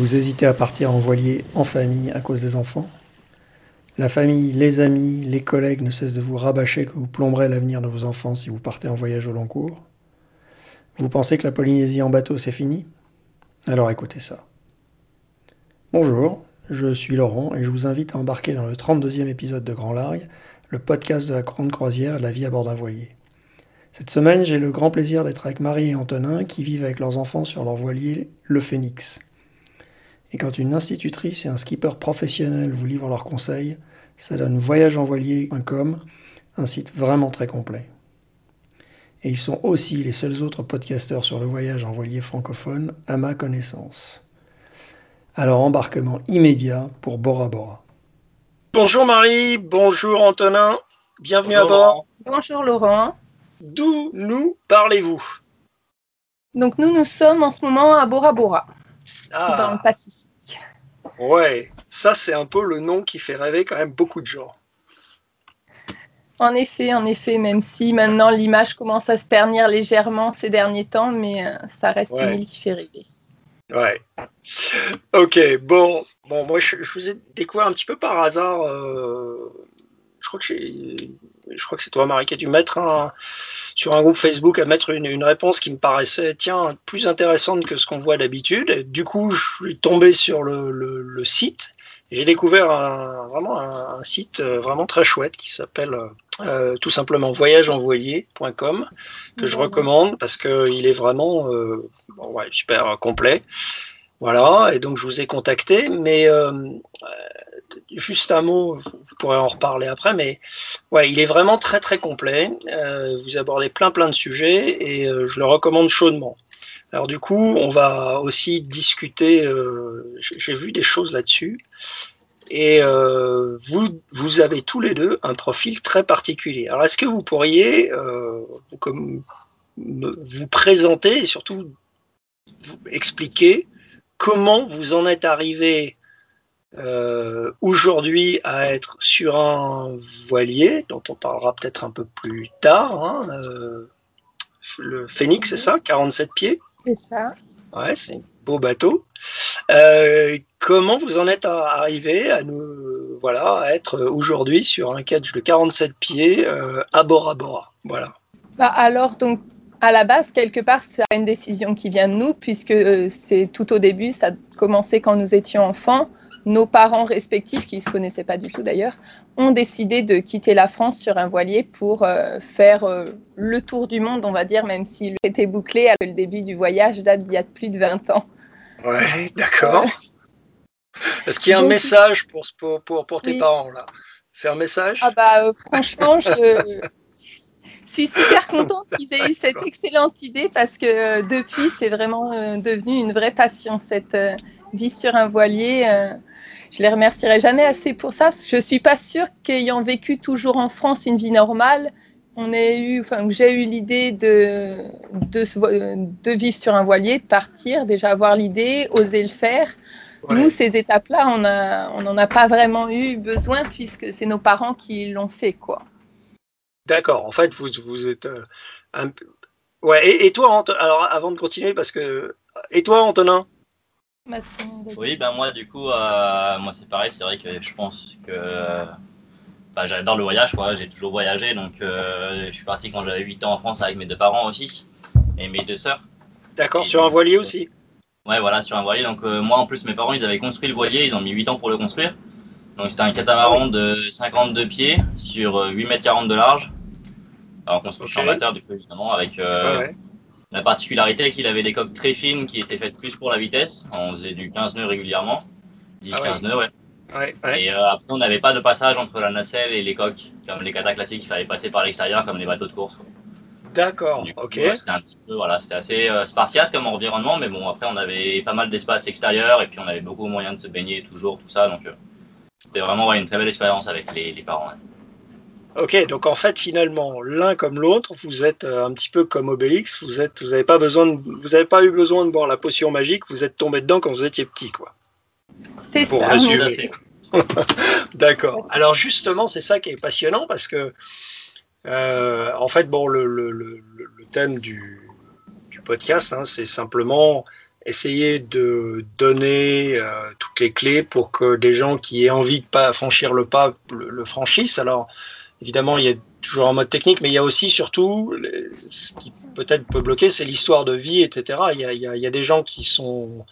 Vous hésitez à partir en voilier en famille à cause des enfants La famille, les amis, les collègues ne cessent de vous rabâcher que vous plomberez l'avenir de vos enfants si vous partez en voyage au long cours Vous pensez que la Polynésie en bateau c'est fini? Alors écoutez ça. Bonjour, je suis Laurent et je vous invite à embarquer dans le 32e épisode de Grand Largue, le podcast de la grande croisière la vie à bord d'un voilier. Cette semaine, j'ai le grand plaisir d'être avec Marie et Antonin qui vivent avec leurs enfants sur leur voilier, le Phénix. Et quand une institutrice et un skipper professionnel vous livrent leurs conseils, ça donne voyageenvoilier.com, un site vraiment très complet. Et ils sont aussi les seuls autres podcasteurs sur le voyage en voilier francophone à ma connaissance. Alors embarquement immédiat pour Bora Bora. Bonjour Marie, bonjour Antonin, bienvenue à bord. Bonjour Laurent. D'où nous parlez-vous? Donc nous, nous sommes en ce moment à Bora Bora, Ah, dans le Pacifique. ouais, ça c'est un peu le nom qui fait rêver quand même beaucoup de gens. En effet, en effet, même si maintenant l'image commence à se ternir légèrement ces derniers temps, mais euh, ça reste Ouais. une île qui fait rêver. Ouais. Ok, bon, bon, moi je, je vous ai découvert un petit peu par hasard. euh, je crois que je crois que c'est toi, Marie, qui a dû mettre un, sur un groupe Facebook à mettre une, une réponse qui me paraissait, tiens, plus intéressante que ce qu'on voit d'habitude. Du coup, je suis tombé sur le, le- le site. J'ai découvert un, vraiment un, un site euh, vraiment très chouette qui s'appelle euh, tout simplement voyageenvoilier.com que je recommande parce qu'il est vraiment euh, bon, ouais, super euh, complet. Voilà, et donc je vous ai contacté, mais euh, euh, juste un mot, vous pourrez en reparler après, mais ouais, il est vraiment très très complet. Euh, vous abordez plein plein de sujets et je le recommande chaudement. Alors du coup, on va aussi discuter. j'ai vu des choses là-dessus. Et vous, avez tous les deux un profil très particulier. Alors, est-ce que vous pourriez comme, me- vous présenter et surtout expliquer comment vous en êtes arrivé euh, aujourd'hui à être sur un voilier, dont on parlera peut-être un peu plus tard, hein, euh, le Phoenix, c'est ça 47 pieds? C'est ça. Ouais, c'est un beau bateau. Euh, comment vous en êtes arrivé à nous, voilà, à être aujourd'hui sur un catch de 47 pieds à Bora Bora? Voilà. Bah, alors, donc, à la base, quelque part, c'est une décision qui vient de nous, puisque euh, c'est tout au début, ça a commencé quand nous étions enfants. Nos parents respectifs, qui ne se connaissaient pas du tout d'ailleurs, ont décidé de quitter la France sur un voilier pour euh, faire euh, le tour du monde, on va dire, même s'il était bouclé. Le début du voyage date d'il y a plus de 20 ans. Ouais, d'accord. Est-ce qu'il y a un Donc- message pour, pour, pour, pour tes Oui. parents là? C'est un message? Ah bah euh, franchement, je suis super contente qu'ils aient eu cette excellente idée parce que euh, depuis, c'est vraiment euh, devenu une vraie passion, cette euh, vie sur un voilier. je les remercierai jamais assez pour ça. Je suis pas sûre qu'ayant vécu toujours en France une vie normale, on ait eu, enfin, que j'ai eu l'idée de, vivre sur un voilier, de partir, déjà avoir l'idée, oser le faire. Ouais. Nous, ces étapes-là, on n'en a pas vraiment eu besoin puisque c'est nos parents qui l'ont fait, quoi. D'accord. En fait, vous, vous êtes euh, un peu. Ouais. Et, et toi, Anto- alors avant de continuer, parce que et toi, Antonin? Oui, ben moi du coup, euh, moi c'est pareil, c'est vrai que je pense que enfin, j'adore le voyage, quoi. J'ai toujours voyagé, donc euh, je suis parti quand j'avais 8 ans en France avec mes deux parents aussi et mes deux sœurs. D'accord. Sur un voilier aussi? Ouais, voilà, sur un voilier. Donc euh, moi en plus mes parents ils avaient construit le voilier, ils ont mis 8 ans pour le construire. Donc c'était un catamaran de 52 pieds sur euh, 8 mètres 40 de large. Alors construction Ok. amateur du coup évidemment avec euh, Ouais, ouais. La particularité qu'il avait des coques très fines qui étaient faites plus pour la vitesse. On faisait du 15 nœuds régulièrement. 10-15 Ah ouais. nœuds, ouais. Ouais, ouais. Et euh, après, on n'avait pas de passage entre la nacelle et les coques. Comme les katas classiques, il fallait passer par l'extérieur comme les bateaux de course. D'accord. Ok. ouais, c'était un petit peu, voilà, c'était assez euh, spartiate comme environnement, mais bon, après, on avait pas mal d'espace extérieur et puis on avait beaucoup moyen de se baigner toujours, tout ça. Donc, euh, c'était vraiment une très belle expérience avec les, les parents. Ok, donc en fait finalement l'un comme l'autre, vous êtes euh, un petit peu comme Obélix, vous êtes, vous avez pas besoin, de, vous avez pas eu besoin de boire la potion magique, vous êtes tombé dedans quand vous étiez petit, quoi. C'est Pour ça. résumer. D'accord. Alors justement, c'est ça qui est passionnant parce que euh, en fait, bon, le, le, le, le thème du, du podcast, hein, c'est simplement essayer de donner euh, toutes les clés pour que des gens qui aient envie de pas franchir le pas le, franchissent. Alors, évidemment, il y a toujours un mode technique, mais il y a aussi surtout ce qui peut-être peut bloquer, c'est l'histoire de vie, etc. Il y, a, des gens qui sont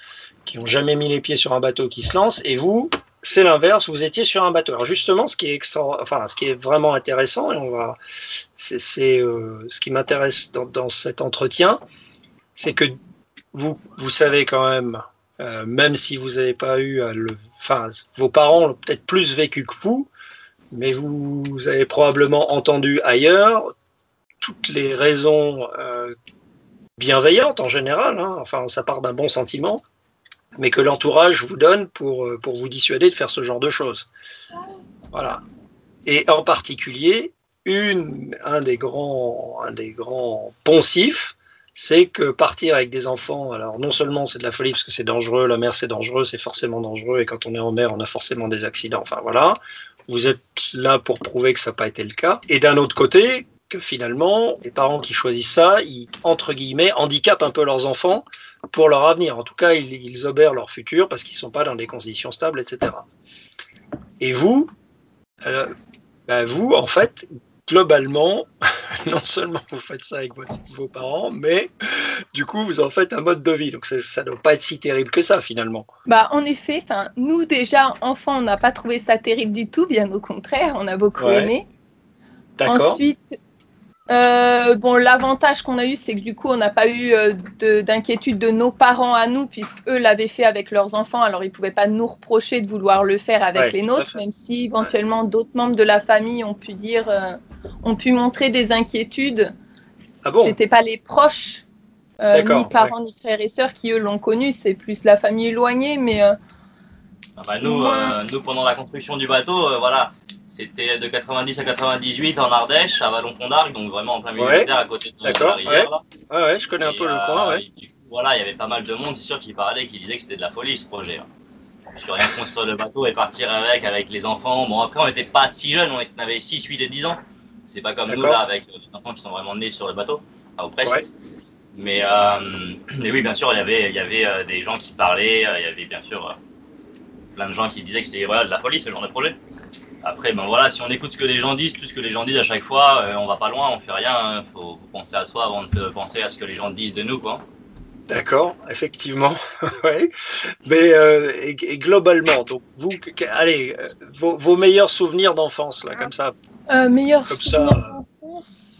qui ont jamais mis les pieds sur un bateau qui se lancent, et vous, c'est l'inverse, vous étiez sur un bateau. Alors justement, ce qui est extra, enfin, ce qui est vraiment intéressant, et on va, c'est euh, ce qui m'intéresse dans, cet entretien, c'est que vous, vous savez quand même, euh, même si vous n'avez pas eu, le, enfin, vos parents ont peut-être plus vécu que vous, mais vous, avez probablement entendu ailleurs toutes les raisons euh, bienveillantes en général, hein, enfin, ça part d'un bon sentiment, mais que l'entourage vous donne pour, euh, pour vous dissuader de faire ce genre de choses. Voilà. Et en particulier, un, des grands, un des grands poncifs, c'est que partir avec des enfants, alors non seulement c'est de la folie parce que c'est dangereux, la mer c'est dangereux, c'est forcément dangereux, et quand on est en mer, on a forcément des accidents, enfin voilà. Vous êtes là pour prouver que ça n'a pas été le cas. Et d'un autre côté, que finalement, les parents qui choisissent ça, ils, entre guillemets, handicapent un peu leurs enfants pour leur avenir. En tout cas, ils, obèrent leur futur parce qu'ils ne sont pas dans des conditions stables, etc. Et vous, euh, ben vous, en fait, globalement, non seulement vous faites ça avec vos parents, mais du coup, vous en faites un mode de vie. Donc ça ne doit pas être si terrible que ça, finalement. Bah, en effet, nous, déjà, enfants, on n'a pas trouvé ça terrible du tout, bien au contraire, on a beaucoup aimé. D'accord. Ensuite, euh, bon, l'avantage qu'on a eu, c'est que du coup, on n'a pas eu euh, d'inquiétude de, nos parents à nous, puisqu'eux l'avaient fait avec leurs enfants, alors ils ne pouvaient pas nous reprocher de vouloir le faire avec les nôtres, même si éventuellement d'autres membres de la famille ont pu dire, euh, ont pu montrer des inquiétudes. Ah bon? C'était pas les proches, ni parents, ni frères et sœurs qui eux l'ont connu, c'est plus la famille éloignée, mais. Ah bah, nous, nous, pendant la construction du bateau, voilà, c'était de 90 à 98 en Ardèche, à Vallon-Pont d'Arc, donc vraiment en plein milieu de terre à côté de la rivière. Ouais. ouais, je connais un peu le coin. Euh, voilà, il y avait pas mal de monde, c'est sûr, qui parlait, qui disait que c'était de la folie ce projet. Je suis rien construire le bateau et partir avec, avec les enfants. Bon, après, on n'était pas si jeunes, on avait 6, 8 et 10 ans. C'est pas comme nous là, avec des enfants qui sont vraiment nés sur le bateau, enfin, ou presque. Mais, euh, mais oui, bien sûr, il y avait, il y avait euh, des gens qui parlaient, il y avait bien sûr plein de gens qui disaient que c'était voilà, de la folie ce genre de projet. Après, ben voilà, si on écoute ce que les gens disent, tout ce que les gens disent à chaque fois, euh, on va pas loin, on fait rien. Il hein. faut, penser à soi avant de penser à ce que les gens disent de nous, quoi. D'accord, effectivement. ouais. Mais euh, et, globalement, donc vous, allez, euh, vos, meilleurs souvenirs d'enfance, là, comme ça. meilleurs comme ça.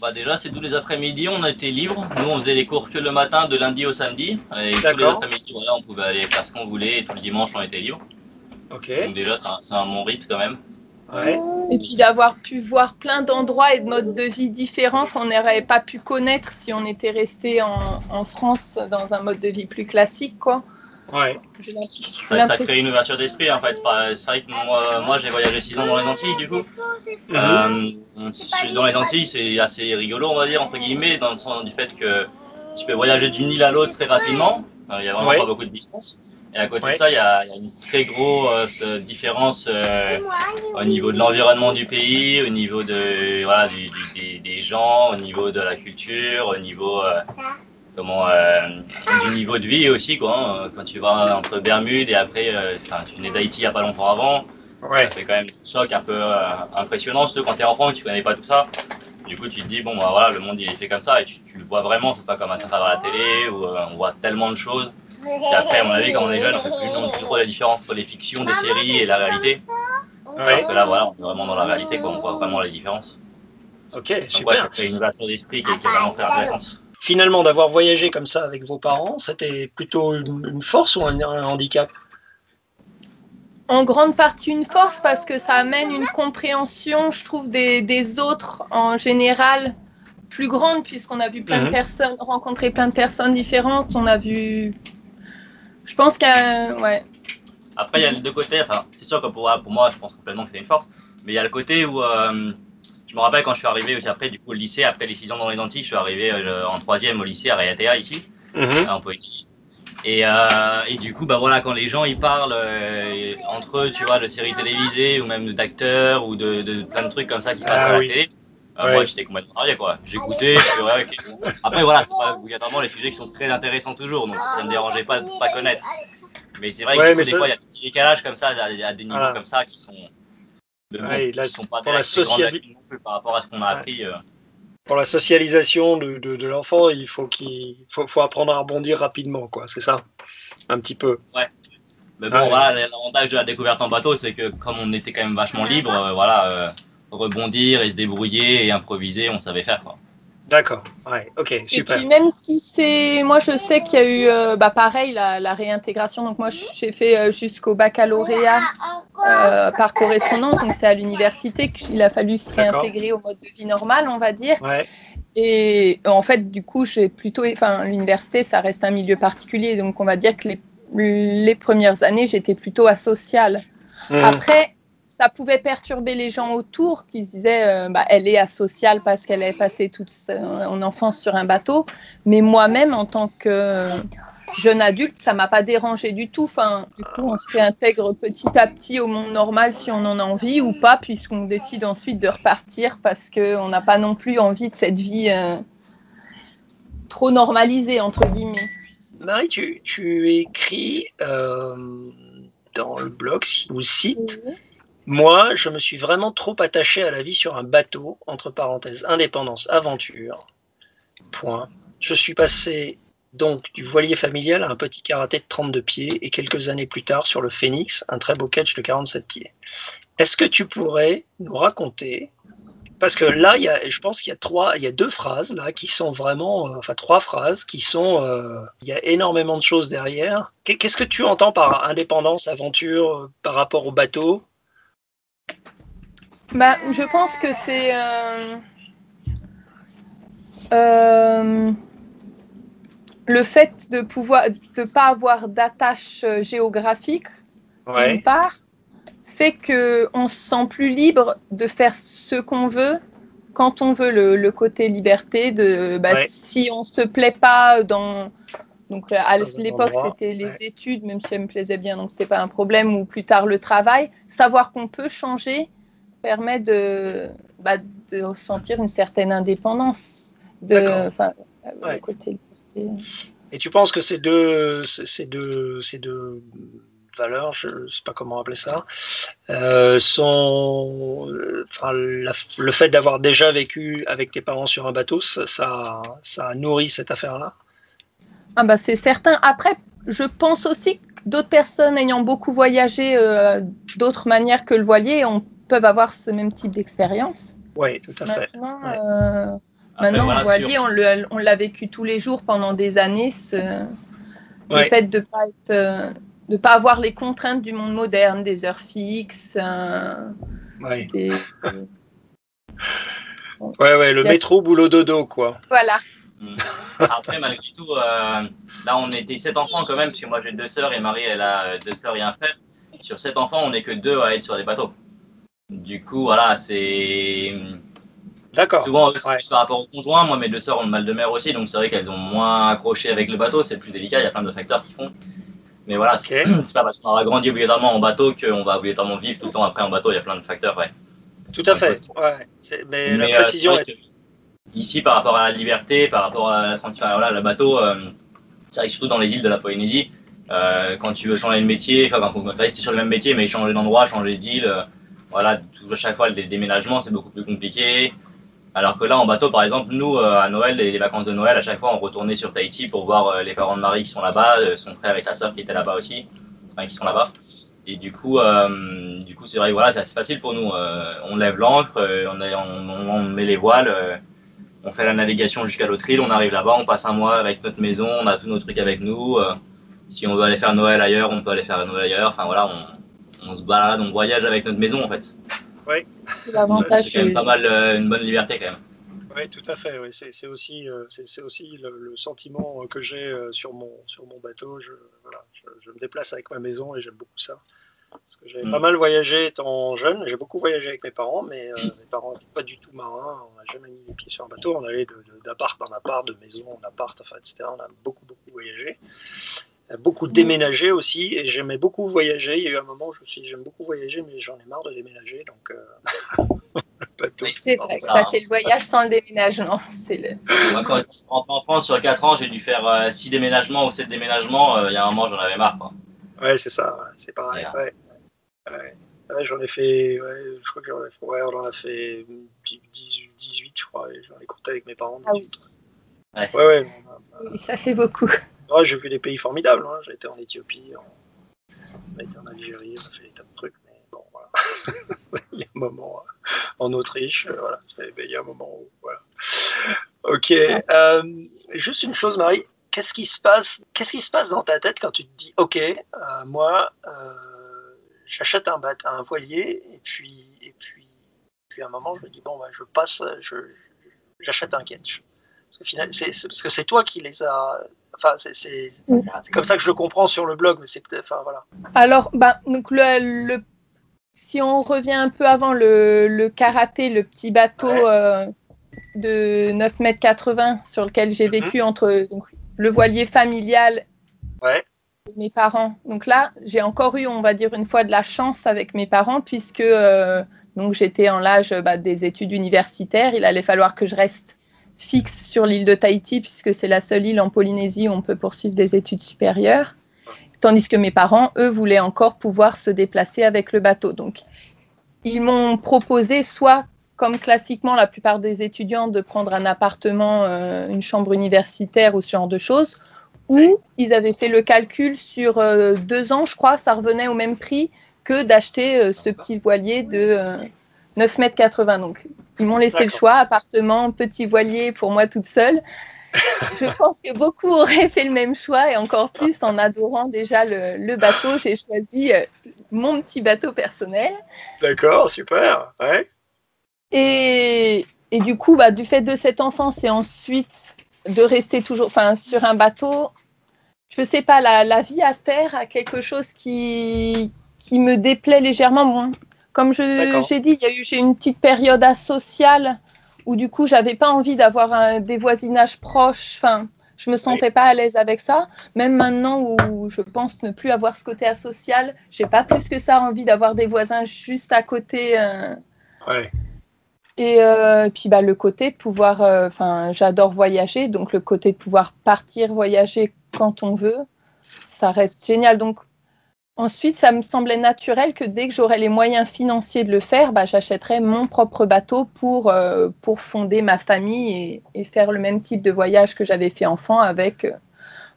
Bah déjà, c'est tous les après-midi, on a été libre. Nous, on faisait les cours que le matin, de lundi au samedi. Et tous les après-midi, voilà, on pouvait aller faire ce qu'on voulait. Et tout le dimanche, on était libre. Ok. Donc déjà, c'est un, un bon rythme quand même. Et puis d'avoir pu voir plein d'endroits et de modes de vie différents qu'on n'aurait pas pu connaître si on était resté en, France dans un mode de vie plus classique, quoi. Ouais. Ça, crée une ouverture d'esprit en fait. C'est vrai que moi, j'ai voyagé 6 ans dans les Antilles du coup. Euh, dans les Antilles, c'est assez rigolo, on va dire, entre guillemets, dans le sens du fait que tu peux voyager d'une île à l'autre très rapidement. Euh, il n'y a vraiment pas beaucoup de distance. Et à côté de ça, il y, a, une très grosse euh, différence euh, au niveau de l'environnement du pays, au niveau de, voilà, du, des, des, gens, au niveau de la culture, au niveau, euh, comment, du niveau de vie aussi. Quoi, hein. Quand tu vas entre Bermude et après, tu nais d'Haïti il n'y a pas longtemps avant, ouais. ça fait quand même un choc un peu impressionnant, surtout quand tu es enfant et tu connais pas tout ça. Du coup, tu te dis, bon, bah, voilà, le monde il est fait comme ça et tu, tu le vois vraiment, c'est pas comme à travers la télé où on voit tellement de choses. Et après, à mon avis, quand on est jeune, on ne fait plus trop la différence entre les fictions des séries et la réalité. Alors que là, voilà, on est vraiment dans la réalité, quoi. on voit vraiment la différence. Ok, super. ça crée une ouverture d'esprit qui, est vraiment très intéressante. Finalement, d'avoir voyagé comme ça avec vos parents, c'était plutôt une, force ou un, handicap? En grande partie une force parce que ça amène une compréhension, je trouve, des, des autres en général plus grande puisqu'on a vu plein de mhm. personnes, rencontré plein de personnes différentes. On a vu je pense qu'il Ouais. Après, il y a les deux côtés. Enfin, c'est sûr que pour, pour, moi, je pense complètement que c'est une force. Mais il y a le côté où. Euh, je me rappelle quand je suis arrivé aussi après, du coup, au lycée, après les 6 ans dans les Antilles, je suis arrivé euh, en troisième au lycée à Rayatea, ici, mhm. en poétique. Et, euh, et, du coup, bah voilà, quand les gens ils parlent entre eux, tu vois, de séries télévisées ou même d'acteurs ou de, de, plein de trucs comme ça qui passent ah à la télé, Moi, j'étais complètement marié, quoi. J'écoutais, c'est vrai. Après, voilà, c'est pas obligatoirement les sujets qui sont très intéressants toujours, donc ça me dérangeait pas de pas connaître. Mais c'est vrai que des fois, il y a des petits décalages comme ça, il y a des niveaux comme ça qui sont. De ouais, là, qui sont pas pour la socialisation par rapport à ce qu'on a appris. Euh. Pour la socialisation de, de, de l'enfant, il faut qu'il faut, faut, apprendre à rebondir rapidement, quoi. C'est ça, un petit peu. Ouais. Mais bon, voilà, l'avantage de la découverte en bateau, c'est que comme on était quand même vachement libre, euh, voilà, euh, rebondir et se débrouiller et improviser, on savait faire, quoi. D'accord, ouais, ok, super. Et puis même si c'est, moi je sais qu'il y a eu, euh, bah pareil, la, réintégration. Donc moi j'ai fait euh, jusqu'au baccalauréat euh, par correspondance, donc c'est à l'université qu'il a fallu se réintégrer au mode de vie normal, on va dire. Ouais. Et en fait, du coup, j'ai plutôt, enfin, l'université, ça reste un milieu particulier, donc on va dire que les, les premières années, j'étais plutôt asociale. Mmh. Après, ça pouvait perturber les gens autour qui se disaient euh, bah, elle est asociale parce qu'elle a passé toute son enfance sur un bateau. Mais moi-même, en tant que jeune adulte, ça m'a pas dérangé du tout. Enfin, du coup, on se réintègre petit à petit au monde normal si on en a envie ou pas, puisqu'on décide ensuite de repartir parce qu'on n'a pas non plus envie de cette vie euh, trop normalisée, entre guillemets. Marie, tu, tu écris euh, dans le blog ou site. Moi, je me suis vraiment trop attaché à la vie sur un bateau, entre parenthèses, indépendance, aventure. Point. Je suis passé donc du voilier familial à un petit karaté de 32 pieds et quelques années plus tard sur le Phoenix, un très beau catch de 47 pieds. Est-ce que tu pourrais nous raconter parce que là, y a, je pense qu'il y a trois, il y a deux phrases là qui sont vraiment, euh, enfin trois phrases qui sont, euh, il y a énormément de choses derrière. Qu'est-ce que tu entends par indépendance, aventure, euh, par rapport au bateau? Bah, je pense que c'est euh, euh, le fait de pouvoir de pas avoir d'attache euh, géographique d'une part fait que on se sent plus libre de faire ce qu'on veut quand on veut le, côté liberté de bah, si on se plaît pas dans donc à l'époque c'était les études même si elles me plaisaient bien donc c'était pas un problème ou plus tard le travail savoir qu'on peut changer permet de, bah, de ressentir une certaine indépendance de, enfin, ouais. côté Et tu penses que ces deux, ces deux, ces deux valeurs, je ne sais pas comment appeler ça, euh, sont, enfin, le fait d'avoir déjà vécu avec tes parents sur un bateau, ça, ça, ça nourrit cette affaire-là? Ah bah c'est certain. Après, je pense aussi que d'autres personnes ayant beaucoup voyagé euh, d'autres manières que le voilier ont peuvent avoir ce même type d'expérience. Oui, tout à fait. Maintenant, euh, maintenant on l'a vécu tous les jours pendant des années. Le fait de pas être, euh, de pas avoir les contraintes du monde moderne, des heures fixes. Euh, ouais. ouais, ouais, le métro, boulot, dodo, quoi. Voilà. Mm. Après, malgré tout, là, on était sept enfants quand même, parce que moi j'ai deux sœurs et Marie, elle a deux sœurs et un frère. Sur sept enfants, on n'est que deux à être sur des bateaux. Du coup, voilà, c'est. D'accord. Souvent, par rapport aux conjoints. Moi, mes deux sœurs ont le mal de mer aussi, donc c'est vrai qu'elles ont moins accroché avec le bateau. C'est plus délicat, il y a plein de facteurs qui font. Mais voilà, c'est pas parce qu'on aura grandi obligatoirement en bateau qu'on va obligatoirement vivre tout le temps après en bateau. Il y a plein de facteurs, ouais. Tout à fait. Ouais. Mais, la euh, précision est... Ici, par rapport à la liberté, par rapport à la tranquillité, voilà, le bateau, euh, c'est vrai que surtout dans les îles de la Polynésie, euh, quand tu veux changer de métier, enfin, quand rester sur le même métier, mais changer d'endroit, changer d'île voilà, à chaque fois, les déménagements, c'est beaucoup plus compliqué. Alors que là, en bateau, par exemple, nous, euh, à Noël, les, vacances de Noël, à chaque fois, on retournait sur Tahiti pour voir euh, les parents de Marie qui sont là-bas, euh, son frère et sa sœur qui étaient là-bas aussi, enfin, qui sont là-bas. Et du coup, du coup, c'est vrai, voilà, c'est assez facile pour nous. on lève l'ancre, on, on, on, met les voiles, on fait la navigation jusqu'à l'autre île, on arrive là-bas, on passe un mois avec notre maison, on a tous nos trucs avec nous. si on veut aller faire Noël ailleurs, on peut aller faire Noël ailleurs. Enfin voilà, on, on se balade, on voyage avec notre maison en fait. Oui. C'est l'avantage. C'est quand même pas mal euh, une bonne liberté quand même. Oui, tout à fait. Oui. C'est aussi, euh, c'est aussi le, sentiment que j'ai euh, sur mon, sur mon bateau. Je, voilà, je, me déplace avec ma maison et j'aime beaucoup ça. Parce que j'avais mm. pas mal voyagé étant jeune. J'ai beaucoup voyagé avec mes parents, mais mes parents n'étaient pas du tout marins. On n'a jamais mis les pieds sur un bateau. On allait d'appart en appart, de maison en appart, enfin, etc. On a beaucoup, beaucoup voyagé beaucoup déménagé aussi et j'aimais beaucoup voyager. Il y a eu un moment où je me suis dit j'aime beaucoup voyager mais j'en ai marre de déménager donc. Euh, bateau. C'est vrai, ça, c'est le voyage sans le déménagement. Le... Moi, quand je suis rentré en France sur 4 ans, j'ai dû faire 6 déménagements ou 7 déménagements. Il y a un moment, j'en avais marre. Quoi. Ouais, c'est ça, c'est pareil. Ouais. Ouais. j'en ai fait, ouais, je crois que j'en ai fait, ouais, on en a fait 18, 18 je crois, et j'en ai compté avec mes parents. Ah oui. Ouais, ouais, ouais Ça fait beaucoup. Ouais, j'ai vu des pays formidables, hein. j'ai été en Éthiopie, on a été en Algérie, on a fait des tas de trucs, mais bon, voilà. il y a un moment euh, en Autriche, euh, voilà, il y a un moment où, voilà. Ok, euh, juste une chose, Marie, qu'est-ce qui se passe Qu'est-ce qui se passe dans ta tête quand tu te dis, ok, euh, moi, euh, j'achète un, un voilier et puis et puis puis à un moment je me dis bon, bah, je passe, j'achète un ketch. Parce que finalement, c'est parce que c'est toi qui les as. Enfin, c'est comme ça que je le comprends sur le blog, mais c'est peut-être. Enfin, voilà. Alors, bah, donc le, si on revient un peu avant le, le karaté, le petit bateau euh, de 9 mètres 80 sur lequel j'ai mhm. vécu entre donc, le voilier familial ouais. de mes parents. Donc là, j'ai encore eu, on va dire, une fois de la chance avec mes parents, puisque euh, donc j'étais en l'âge bah, des études universitaires. Il allait falloir que je reste fixe sur l'île de Tahiti, puisque c'est la seule île en Polynésie où on peut poursuivre des études supérieures. Tandis que mes parents, eux, voulaient encore pouvoir se déplacer avec le bateau. Donc, ils m'ont proposé soit comme classiquement la plupart des étudiants, de prendre un appartement, euh, une chambre universitaire ou ce genre de choses, ou ils avaient fait le calcul sur euh, deux ans, je crois, ça revenait au même prix que d'acheter euh, ce petit voilier de 9 mètres 80. Donc, ils m'ont laissé le choix, appartement, petit voilier pour moi toute seule. je pense que beaucoup auraient fait le même choix et encore plus en adorant déjà le, le bateau. J'ai choisi mon petit bateau personnel. D'accord, super. Ouais. Et, et du coup, bah, du fait de cette enfance et ensuite de rester toujours sur un bateau, je ne sais pas, la, la, vie à terre a quelque chose qui, qui me déplaît légèrement. Bon, comme j'ai dit, j'ai eu une petite période asociale où du coup, j'avais pas envie d'avoir des voisinages proches. Enfin, je me sentais pas à l'aise avec ça. Même maintenant où je pense ne plus avoir ce côté asocial, j'ai pas plus que ça envie d'avoir des voisins juste à côté. Euh, ouais. Et euh, puis bah, le côté de pouvoir, euh, enfin j'adore voyager, donc le côté de pouvoir partir voyager quand on veut, ça reste génial. Donc ensuite, ça me semblait naturel que dès que j'aurais les moyens financiers de le faire, bah, j'achèterais mon propre bateau pour, euh, pour fonder ma famille et, et, faire le même type de voyage que j'avais fait enfant avec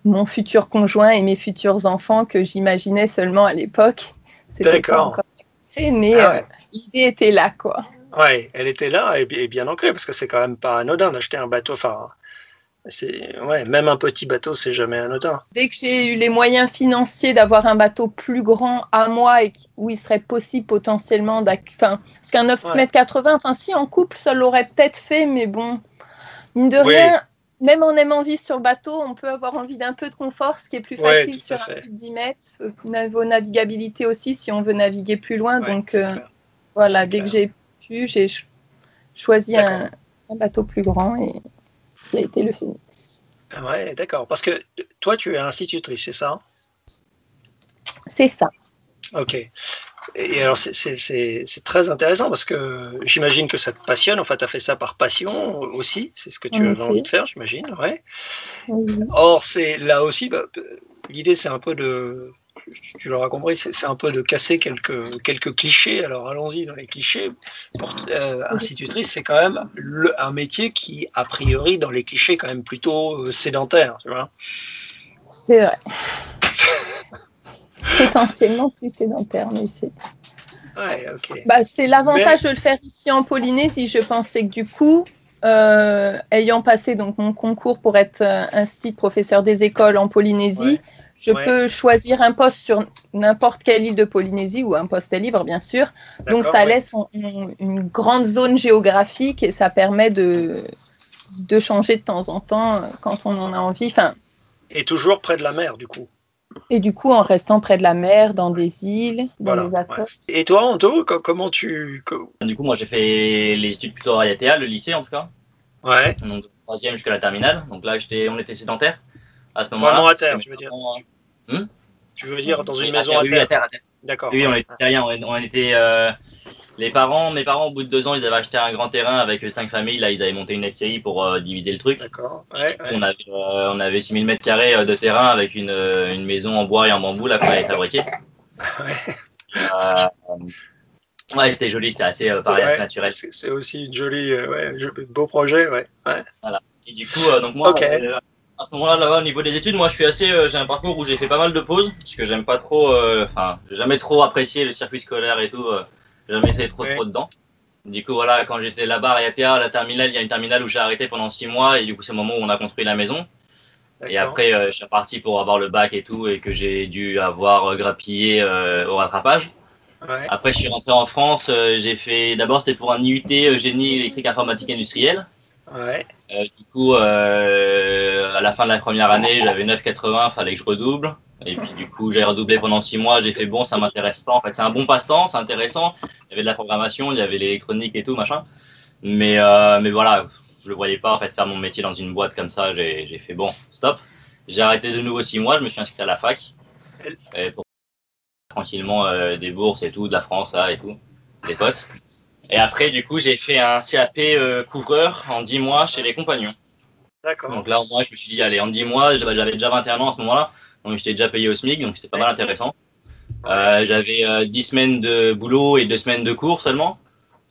mon futur conjoint et mes futurs enfants que j'imaginais seulement à l'époque. Fait, mais ah l'idée était là, quoi. Ouais, elle était là et, bien ancrée parce que c'est quand même pas anodin d'acheter un bateau. Enfin, c'est ouais, même un petit bateau, c'est jamais anodin. Dès que j'ai eu les moyens financiers d'avoir un bateau plus grand à moi et où il serait possible potentiellement, enfin, parce qu'un 9 mètres 80, enfin si en couple ça l'aurait peut-être fait, mais bon, mine de rien. Même en aimant vivre sur le bateau, on peut avoir envie d'un peu de confort, ce qui est plus facile sur un plus de 10 mètres. Niveau navigabilité aussi, si on veut naviguer plus loin. donc euh, voilà, dès que j'ai j'ai choisi un, bateau plus grand et ça a été le Phoenix. Ah ouais, d'accord. Parce que toi, tu es institutrice, c'est ça C'est ça. Ok. Et alors, c'est très intéressant parce que j'imagine que ça te passionne. En fait, tu as fait ça par passion aussi. C'est ce que tu avais envie de faire, j'imagine. Ouais. Or, c'est là aussi, bah, l'idée, c'est un peu de tu l'auras compris, c'est un peu de casser quelques, quelques clichés. Alors allons-y dans les clichés. Pour, euh, institutrice, c'est quand même le, un métier qui, a priori, dans les clichés, quand même plutôt euh, sédentaire. Tu vois c'est vrai. Potentiellement plus sédentaire, mais c'est. Ouais, ok. Bah, c'est l'avantage de le faire ici en Polynésie. Je pensais que du coup, euh, ayant passé donc mon concours pour être un style professeur des écoles en Polynésie, je peux choisir un poste sur n'importe quelle île de Polynésie ou un poste libre, bien sûr. Donc, ça laisse une, grande zone géographique et ça permet de, de changer de temps en temps euh, quand on en a envie. Enfin, et toujours près de la mer, du coup. Et du coup, en restant près de la mer, dans des îles, dans les atolls. Et toi, Anto, comment tu. Du coup, moi, j'ai fait les études plutôt à le lycée en tout cas. Ouais. Donc, troisième jusqu'à la terminale. Donc là, on était sédentaire à ce moment-là. à terre, tu veux dire. Hmm tu veux dire dans une maison à terre, D'accord. Oui, on était on, était euh, les parents, mes parents, au bout de deux ans, ils avaient acheté un grand terrain avec cinq familles. Là, ils avaient monté une SCI pour euh, diviser le truc. D'accord. Ouais, On avait, euh, on avait 6000 mètres carrés euh, de terrain avec une, une, maison en bois et en bambou là qu'on avait fabriqué. Ouais. ouais, c'était joli, c'était assez pareil, assez naturel. C'est aussi une jolie, ouais, beau projet, ouais. ouais. Voilà. Et du coup, donc moi, à ce moment-là, là-bas, au niveau des études, moi, je suis assez, j'ai un parcours où j'ai fait pas mal de pauses, parce que j'aime pas trop, enfin, j'ai jamais trop apprécié le circuit scolaire et tout. J'ai jamais fait trop trop dedans. Du coup, voilà, quand j'étais là-bas à IATA, la terminale, il y a une terminale où j'ai arrêté pendant six mois et du coup, c'est le moment où on a construit la maison. Et après, euh, je suis parti pour avoir le bac et tout et que j'ai dû avoir euh, grappillé euh, au rattrapage. Ouais. Après, je suis rentré en France. j'ai fait d'abord, c'était pour un IUT génie électrique informatique industriel. Ouais. du coup, à fin de la première année, j'avais 9,80, fallait que je redouble. Et puis du coup, j'ai redoublé pendant six mois. J'ai fait bon, ça m'intéresse pas. En fait, c'est un bon passe-temps, c'est intéressant. Il y avait de la programmation, il y avait l'électronique et tout machin. Mais euh, mais voilà, je le voyais pas en fait faire mon métier dans une boîte comme ça. J'ai fait bon, stop. J'ai arrêté de nouveau six mois. Je me suis inscrit à la fac et pour tranquillement euh, des bourses et tout, de la France là et tout, des potes. Et après, du coup, j'ai fait un CAP euh, couvreur en dix mois chez les compagnons. D'accord. Donc là, moi, je me suis dit, allez, en dix mois, j'avais déjà 21 ans à ce moment-là. Donc j'étais déjà payé au SMIC, donc c'était pas mal intéressant. Euh, j'avais euh, 10 semaines de boulot et 2 semaines de cours seulement.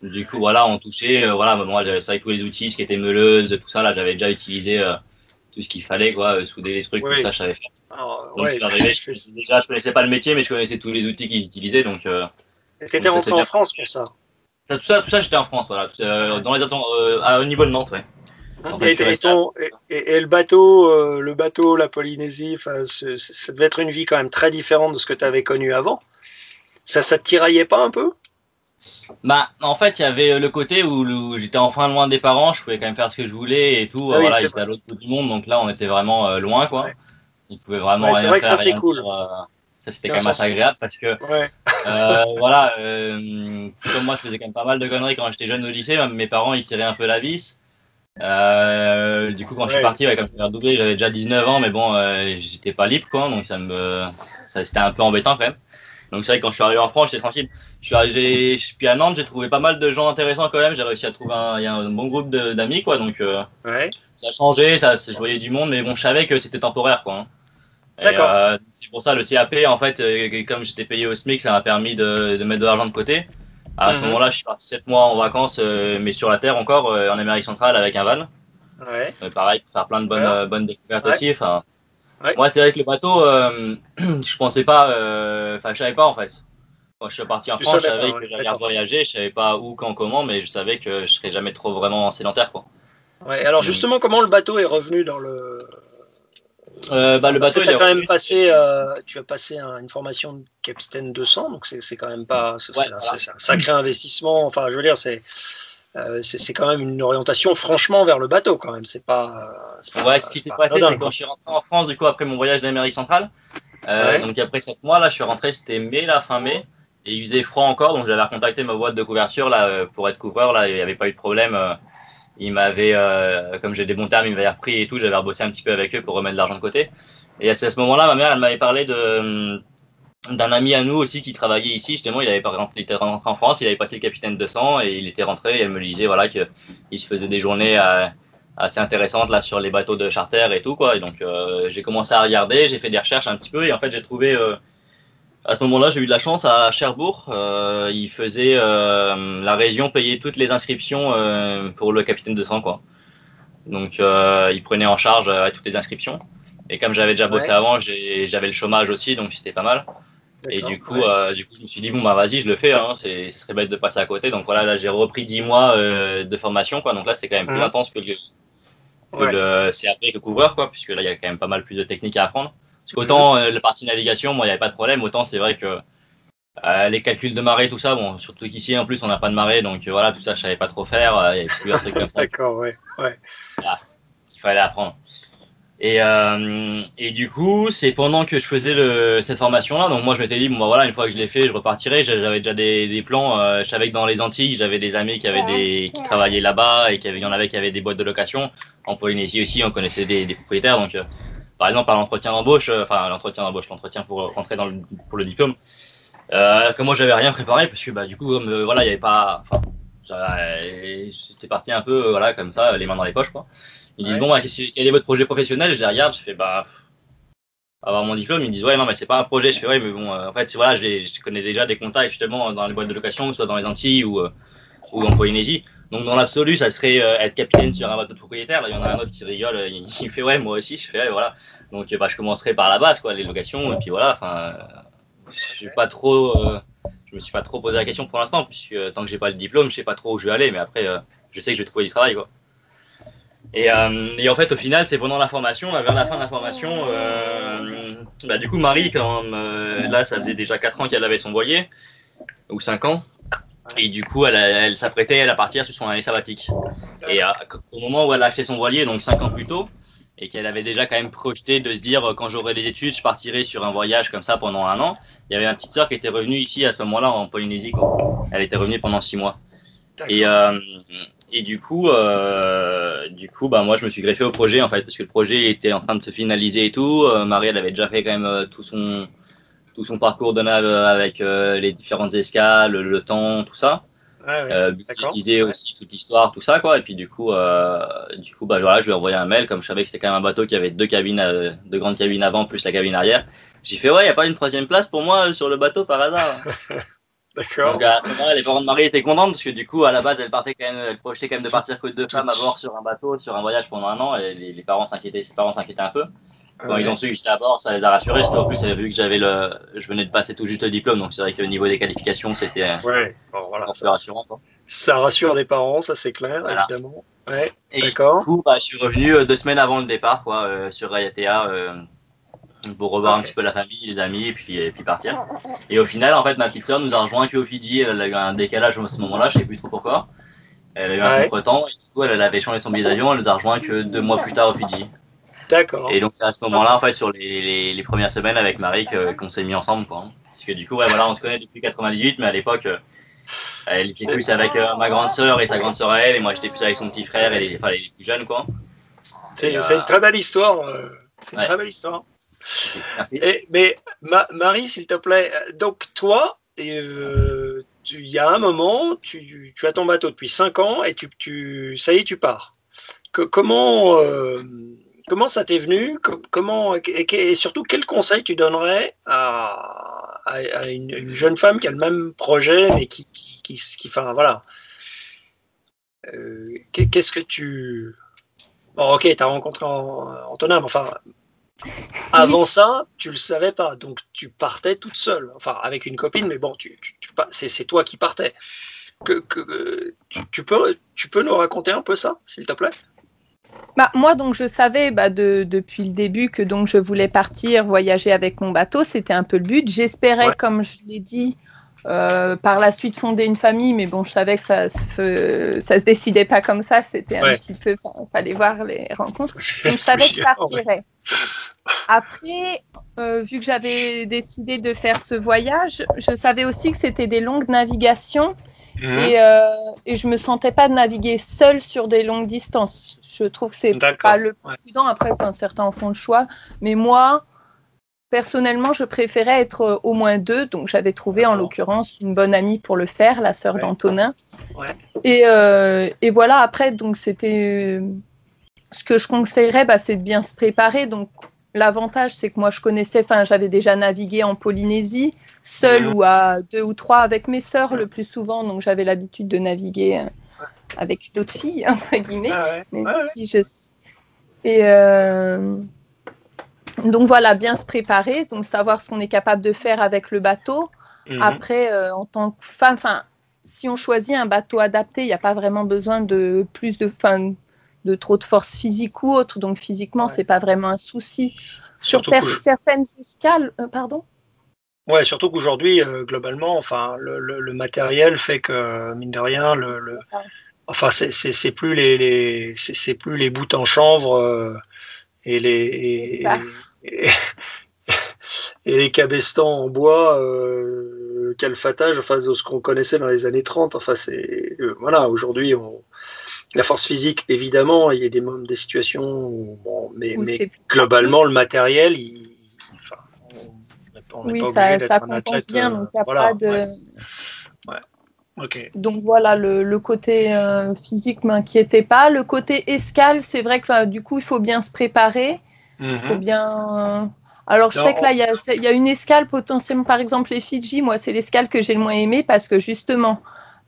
Du coup, voilà, on touchait, euh, voilà, moi, c'est vrai que tous les outils, ce qui était meuleuse, tout ça, là, j'avais déjà utilisé euh, tout ce qu'il fallait, quoi, souder les trucs, tout ça, je savais faire. donc, je suis arrivé, je, déjà, je connaissais pas le métier, mais je connaissais tous les outils qu'ils utilisaient, donc. Euh, T'étais rentré en France pour ça. ça tout ça, tout ça, j'étais en France, voilà, dans les attentes, au niveau de Nantes, ouais et, le bateau, euh, le bateau, la Polynésie, ça devait être une vie quand même très différente de ce que tu avais connu avant. Ça, ça te tiraillait pas un peu? Bah, en fait, il y avait le côté où, j'étais enfin loin des parents, je pouvais quand même faire ce que je voulais et tout. Ah voilà, ils étaient à l'autre bout du monde, donc là, on était vraiment euh, loin, quoi. Ouais. Ils pouvaient vraiment C'est vrai que ça, c'est cool. Euh, ça, c'était quand même assez agréable parce que, voilà, comme moi, je faisais quand même pas mal de conneries quand j'étais jeune au lycée, mes parents, ils tiraient un peu la vis. Euh, du coup, quand je suis parti, ouais, comme je doublé, j'avais déjà 19 ans, mais bon, euh, j'étais pas libre, quoi, donc ça me, ça, c'était un peu embêtant quand même. Donc c'est vrai que quand je suis arrivé en France, j'étais tranquille. Je suis arrivé, puis à Nantes, j'ai trouvé pas mal de gens intéressants quand même. J'ai réussi à trouver un, y a un bon groupe d'amis, quoi. Donc euh, ouais. ça a changé, ça, je voyais du monde, mais bon, je savais que c'était temporaire, quoi. Hein. D'accord. Euh, c'est pour ça le CAP, en fait, euh, comme j'étais payé au SMIC, ça m'a permis de, de mettre de l'argent de côté. À ce mhm. moment-là, je suis parti 7 mois en vacances, euh, mais sur la terre encore, euh, en Amérique centrale avec un van. Ouais. Euh, pareil, pour faire plein de bonnes, bonnes découvertes aussi. Enfin, Moi, c'est vrai que le bateau, je pensais pas, enfin, je savais pas en fait. Quand je suis parti en France, je savais que j'allais voyager, je savais pas où, quand, comment, mais je savais que je serais jamais trop vraiment sédentaire. Quoi. Ouais, alors justement, comment le bateau est revenu dans le, euh, bah, le bateau, tu as quand même passé, euh, tu as passé une formation de capitaine 200, donc c'est quand même pas, c'est un, sacré investissement. Enfin, je veux dire, c'est euh, c'est quand même une orientation franchement vers le bateau quand même. C'est pas, pas, Ouais, ce qui s'est passé, c'est quand je suis rentré en France, du coup, après mon voyage d'Amérique centrale. Euh, Donc après 7 mois, là, je suis rentré, c'était mai, la fin mai, et il faisait froid encore, donc j'avais recontacté ma boîte de couverture là euh, pour être couvreur. Là, il n'y avait pas eu de problème il m'avait, euh, comme j'ai des bons termes, il m'avait repris et tout. J'avais rebossé un petit peu avec eux pour remettre de l'argent de côté. Et à ce moment-là, ma mère, elle m'avait parlé de euh, d'un ami à nous aussi qui travaillait ici. Justement, il avait il était en France, il avait passé le capitaine 200 et il était rentré. Et elle me disait voilà qu'il se faisait des journées euh, assez intéressantes là sur les bateaux de charter et tout quoi. Et donc j'ai commencé à regarder, j'ai fait des recherches un petit peu et en fait j'ai trouvé à ce moment-là, j'ai eu de la chance à Cherbourg. Euh, il faisait euh, la région payait toutes les inscriptions euh, pour le capitaine de sang, quoi. Donc, euh, il prenait en charge euh, toutes les inscriptions. Et comme j'avais déjà bossé avant, j'avais le chômage aussi, donc c'était pas mal. Et du coup, euh, du coup, je me suis dit bon bah vas-y, je le fais. Hein, ce serait bête de passer à côté. Donc voilà, là j'ai repris 10 mois de formation, quoi. Donc là, c'était quand même plus mmh. intense que le, que le CAP, que le couvreur, quoi, puisque là il y a quand même pas mal plus de techniques à apprendre. Parce qu'autant euh, le parti navigation, moi, il n'y avait pas de problème. Autant c'est vrai que euh, les calculs de marée, tout ça, bon, surtout qu'ici en plus on n'a pas de marée, donc euh, voilà, tout ça je savais pas trop faire. Il y avait plus un truc comme ça. D'accord, ouais, ouais. Voilà, il fallait apprendre. Et, euh, et du coup, c'est pendant que je faisais le, cette formation-là, donc moi je m'étais dit, bon bah voilà, une fois que je l'ai fait, je repartirai. J'avais déjà des, des plans. Euh, je savais que dans les Antilles, j'avais des amis qui avaient des, qui travaillaient là-bas et qu'il y en avait qui avaient des boîtes de location. En Polynésie aussi, on connaissait des, des propriétaires, donc par exemple, à l'entretien d'embauche, euh, enfin l'entretien d'embauche, l'entretien pour rentrer dans le, pour le diplôme, Euh, que moi j'avais rien préparé parce que bah du coup comme voilà il y avait pas j'étais parti un peu voilà comme ça les mains dans les poches quoi ils disent bon bah, quel est votre projet professionnel? Je les regarde je fais bah avoir mon diplôme, ils me disent ouais non mais c'est pas un projet. Je fais ouais mais bon euh, en fait voilà je connais déjà des contacts justement dans les boîtes de location, soit dans les Antilles ou, euh, ou en Polynésie. Donc dans l'absolu ça serait euh, être capitaine sur un bateau de propriétaire. Là il y en a un autre qui rigole, il, fait ouais moi aussi. Je fais ouais voilà. Donc bah je commencerai par la base quoi les locations et puis voilà. Enfin je suis pas trop, je me suis pas trop posé la question pour l'instant puisque tant que j'ai pas le diplôme je sais pas trop où je vais aller mais après je sais que je vais trouver du travail quoi. Et, euh, et, en fait, au final, c'est pendant la formation, vers la fin de la formation, euh, bah, du coup, Marie, quand euh, là, ça faisait déjà 4 ans qu'elle avait son voilier, ou 5 ans, et du coup, elle, elle s'apprêtait à partir sur son année sabbatique. Et au moment où elle a acheté son voilier, donc 5 ans plus tôt, et qu'elle avait déjà quand même projeté de se dire, quand j'aurai des études, je partirai sur un voyage comme ça pendant un an, il y avait une petite sœur qui était revenue ici à ce moment-là en Polynésie. Quoi. Elle était revenue pendant 6 mois. Et, euh, et du coup, euh, du coup, bah moi je me suis greffé au projet en fait parce que le projet était en train de se finaliser et tout. Euh, Marie elle avait déjà fait quand même euh, tout son tout son parcours de nave avec les différentes escales, le, temps, tout ça. Ouais, euh, aussi toute l'histoire, tout ça quoi. Et puis du coup, du coup bah voilà, je lui ai envoyé un mail comme je savais que c'était quand même un bateau qui avait deux cabines, deux grandes cabines avant plus la cabine arrière. J'ai fait ouais, y a pas une troisième place pour moi sur le bateau par hasard. D'accord. Donc à ce moment-là, les parents de Marie étaient contents parce que du coup, à la base, elle partait quand même, elle projetait quand même de partir que deux femmes à bord sur un bateau, sur un voyage pendant un an, et les, parents s'inquiétaient, ses parents s'inquiétaient un peu. Quand ils ont su que j'étais à bord, ça les a rassurés. en plus, vu que j'avais le, je venais de passer tout juste le diplôme, donc c'est vrai que le niveau des qualifications, c'était ouais. voilà, ça, rassurant. Ça rassure les parents, ça c'est clair, évidemment. Ouais. D'accord. Du coup, bah, je suis revenu euh, deux semaines avant le départ, quoi, euh, sur Rayatea. Euh, pour revoir un petit peu la famille, les amis, et puis, et puis partir. Et au final, en fait, ma petite sœur nous a rejoint qu'au Fidji. Elle a eu un décalage à ce moment-là, je sais plus trop pourquoi. Elle a eu un contre-temps, et du coup, elle, avait changé son billet d'avion. Elle nous a rejoint que deux mois plus tard au Fidji. D'accord. Et donc, c'est à ce moment-là, en fait, sur les, les, premières semaines avec Marie, qu'on s'est mis ensemble, quoi. Parce que du coup, ouais, voilà, on se connaît depuis 98, mais à l'époque, elle était plus avec euh, ma grande sœur et sa grande sœur à elle, et moi j'étais plus avec son petit frère et les, enfin, les plus jeunes, quoi. C'est une très belle histoire. Euh, c'est une très belle histoire mais Marie, s'il te plaît, donc toi, euh, il y a un moment, tu, as ton bateau depuis 5 ans et tu, ça y est, tu pars. comment, euh, comment ça t'est venu? Comment, et, surtout, quel conseil tu donnerais à, une, jeune femme qui a le même projet, mais qui, qui, qui, enfin, voilà. Euh, qu'est-ce que tu. Bon, ok, tu as rencontré Antonin, mais enfin, avant ça, tu le savais pas, donc tu partais toute seule, enfin avec une copine, mais bon, tu, c'est toi qui partais. Que, tu, peux, tu peux nous raconter un peu ça, s'il te plaît? Bah, moi, donc, je savais bah, depuis le début que donc je voulais partir voyager avec mon bateau. C'était un peu le but. J'espérais, comme je l'ai dit, euh, par la suite fonder une famille, mais bon, je savais que ça se, ça se décidait pas comme ça. C'était un petit peu, il fallait voir les rencontres. Donc, je savais que je partirais. Après, euh, vu que j'avais décidé de faire ce voyage, je savais aussi que c'était des longues navigations mhm. et, euh, et, je me sentais pas de naviguer seule sur des longues distances. Je trouve que c'est pas le plus prudent. Après, certains en font le choix, mais moi, Personnellement, je préférais être euh, au moins deux, donc j'avais trouvé en l'occurrence une bonne amie pour le faire, la sœur d'Antonin. Euh, et, voilà, après, donc c'était euh, ce que je conseillerais, bah, c'est de bien se préparer. Donc l'avantage, c'est que moi je connaissais, enfin j'avais déjà navigué en Polynésie, seule ou à deux ou trois avec mes sœurs le plus souvent, donc j'avais l'habitude de naviguer avec d'autres filles entre guillemets. Ah si je... Et donc voilà, bien se préparer, donc savoir ce qu'on est capable de faire avec le bateau. Mhm. Après, euh, en tant que femme, enfin, si on choisit un bateau adapté, il n'y a pas vraiment besoin de plus de, fin, de trop de force physique ou autre. Donc physiquement, ce c'est pas vraiment un souci. Sur certaines escales, euh, pardon? Ouais, surtout qu'aujourd'hui, euh, globalement, enfin, le, matériel fait que mine de rien, le, enfin, c'est plus les, les c'est plus les bouts en chanvre et les et, les cabestans en bois, euh, calfatage, enfin de ce qu'on connaissait dans les années 30. Enfin c'est euh, voilà, aujourd'hui la force physique évidemment, il y a des des situations, où, bon, mais, mais globalement le matériel, il, enfin, on oui, pas ça, ça compense bien, donc il n'y a pas de. Donc voilà, le, côté euh, physique m'inquiétait pas. Le côté escale, c'est vrai que du coup, il faut bien se préparer. Il faut mhm. bien. Alors, je sais que là, il y, a, une escale potentiellement, par exemple, les Fidji, moi, c'est l'escale que j'ai le moins aimé parce que justement,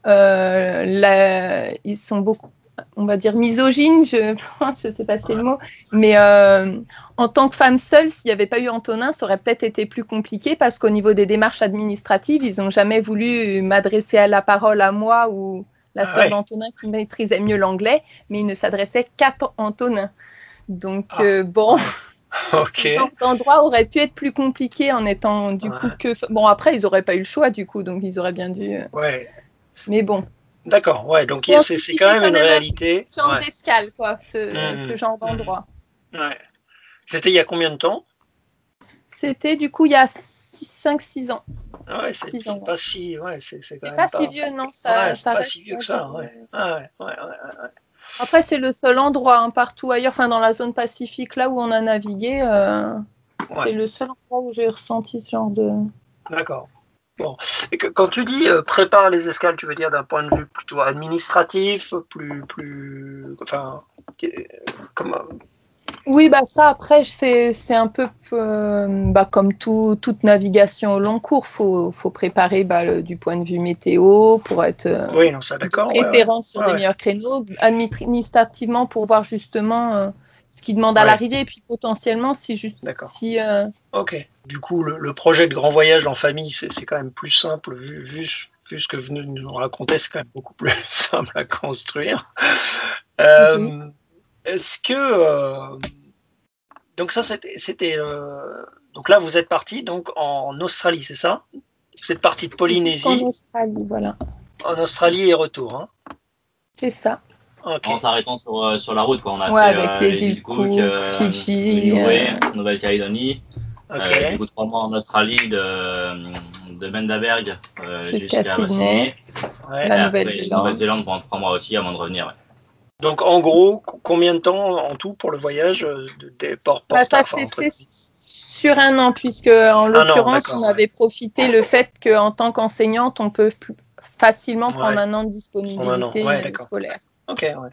euh, ils sont beaucoup on va dire misogyne, je ne sais pas si c'est le mot, mais euh, en tant que femme seule, s'il n'y avait pas eu Antonin, ça aurait peut-être été plus compliqué parce qu'au niveau des démarches administratives, ils n'ont jamais voulu m'adresser à la parole à moi ou la sœur d'Antonin qui maîtrisait mieux l'anglais, mais ils ne s'adressaient qu'à Antonin. Donc ah. euh, bon, okay. endroit aurait pu être plus compliqué en étant du coup que bon après ils n'auraient pas eu le choix du coup, donc ils auraient bien dû. Euh, ouais. Mais bon. D'accord, ouais, donc c'est, quand même une réalité. C'est genre d'escale, quoi, ce, mmh. genre d'endroit. Mmh. Ouais. C'était il y a combien de temps? C'était du coup il y a 5-6 ans. Ah ouais, c'est, pas si, ouais, c'est, quand même pas, si vieux, non, ça. Ouais, c'est pas si vieux que ça, ouais. Ah ouais, ouais, ouais, Après, c'est le seul endroit, hein, partout ailleurs, enfin dans la zone pacifique, là où on a navigué, euh, c'est le seul endroit où j'ai ressenti ce genre de. D'accord. Bon. Et quand tu dis euh, prépare les escales, tu veux dire d'un point de vue plutôt administratif, plus, plus, enfin, comment? Oui, bah ça après c'est un peu euh, bah, comme tout, toute navigation au long cours, faut faut préparer bah, du point de vue météo pour être euh, oui, non, ça d'accord. Référence sur des meilleurs créneaux, administrativement pour voir justement ce qui demande à l'arrivée, et puis potentiellement si juste si. Euh, ok. Du coup, le, projet de grand voyage en famille, c'est quand même plus simple vu, vu, vu ce que vous nous racontez, c'est quand même beaucoup plus simple à construire. Euh, est-ce que euh, donc ça c'était donc là vous êtes parti donc en Australie, c'est ça? Vous êtes parti de Polynésie. En Australie, voilà. En Australie et retour. Hein c'est ça. En s'arrêtant sur, euh, sur, la route, quoi. On a fait avec euh, les, îles Cook, euh, Fiji, Nouvelle-Calédonie. Okay. du coup, trois mois en Australie, de, de Mendaberg jusqu'à Sydney. Ouais. La Nouvelle-Zélande. Nouvelle pendant trois mois aussi avant de revenir. Donc, en gros, combien de temps en tout pour le voyage des ports bah, Ça s'est fait sur un an, puisque en l'occurrence, on avait profité le fait qu'en tant qu'enseignante, on peut plus facilement prendre un an de disponibilité scolaire. Ok, ouais.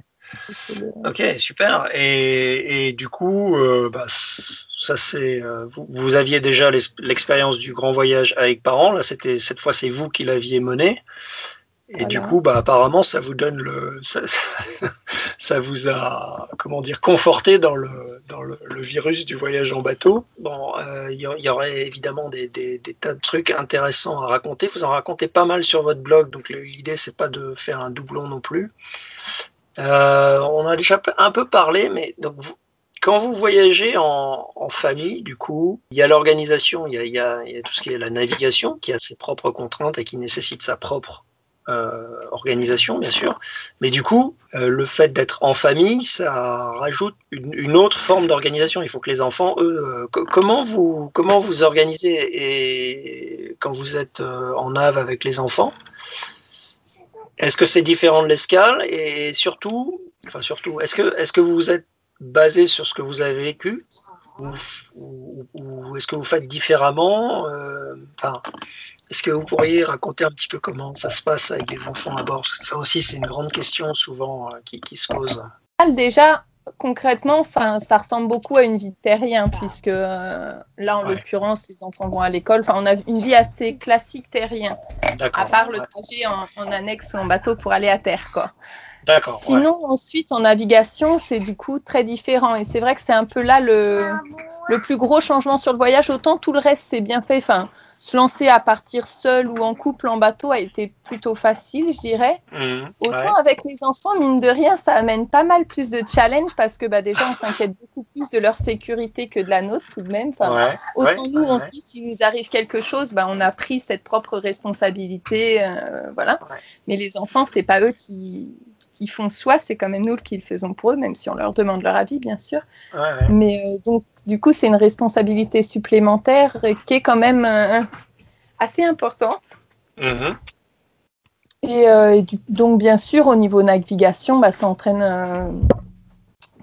Ok, super. Et, et du coup, euh, bah, ça c'est, euh, vous, vous, aviez déjà l'expérience du grand voyage avec parents. Là, c'était cette fois, c'est vous qui l'aviez mené. Et du coup, bah, apparemment, ça vous donne le, ça, ça, vous a, comment dire, conforté dans le, dans le, virus du voyage en bateau. Bon, euh, il y, aurait évidemment des, des, des, tas de trucs intéressants à raconter. Vous en racontez pas mal sur votre blog, donc l'idée c'est pas de faire un doublon non plus. Euh, on a déjà un peu parlé, mais quand vous voyagez en, famille, du coup, il y a l'organisation, il, il, y a tout ce qui est la navigation, qui a ses propres contraintes et qui nécessite sa propre euh, organisation, bien sûr. Mais du coup, euh, le fait d'être en famille, ça rajoute une, autre forme d'organisation. Il faut que les enfants, eux, comment vous comment vous organisez et quand vous êtes en ave avec les enfants est-ce que c'est différent de l'escale et surtout, enfin surtout, est-ce que est-ce que vous êtes basé sur ce que vous avez vécu ou, est-ce que vous faites différemment euh, enfin, Est-ce que vous pourriez raconter un petit peu comment ça se passe avec les enfants à bord? Ça aussi, c'est une grande question souvent euh, qui, qui, se pose. Déjà, concrètement, enfin, ça ressemble beaucoup à une vie de terrien, puisque euh, là, en l'occurrence, les enfants vont à l'école. Enfin, on a une vie assez classique terrien, à part le trajet en, annexe ou en bateau pour aller à terre, quoi. Sinon, ensuite, en navigation, c'est du coup très différent. Et c'est vrai que c'est un peu là le, le plus gros changement sur le voyage. Autant tout le reste, c'est bien fait. Enfin, se lancer à partir seul ou en couple en bateau a été plutôt facile, je dirais. Mmh, Autant avec les enfants, mine de rien, ça amène pas mal plus de challenge parce que bah, déjà, on s'inquiète beaucoup plus de leur sécurité que de la nôtre tout de même. autant nous, on se dit, s'il nous arrive quelque chose, bah, on a pris cette propre responsabilité. Euh, voilà. Mais les enfants, c'est pas eux qui, qui font soi, c'est quand même nous qui le faisons pour eux, même si on leur demande leur avis, bien sûr. Mais euh, donc, du coup, c'est une responsabilité supplémentaire qui est quand même euh, assez importante. Euh, et, donc, bien sûr, au niveau navigation, bah, ça entraîne.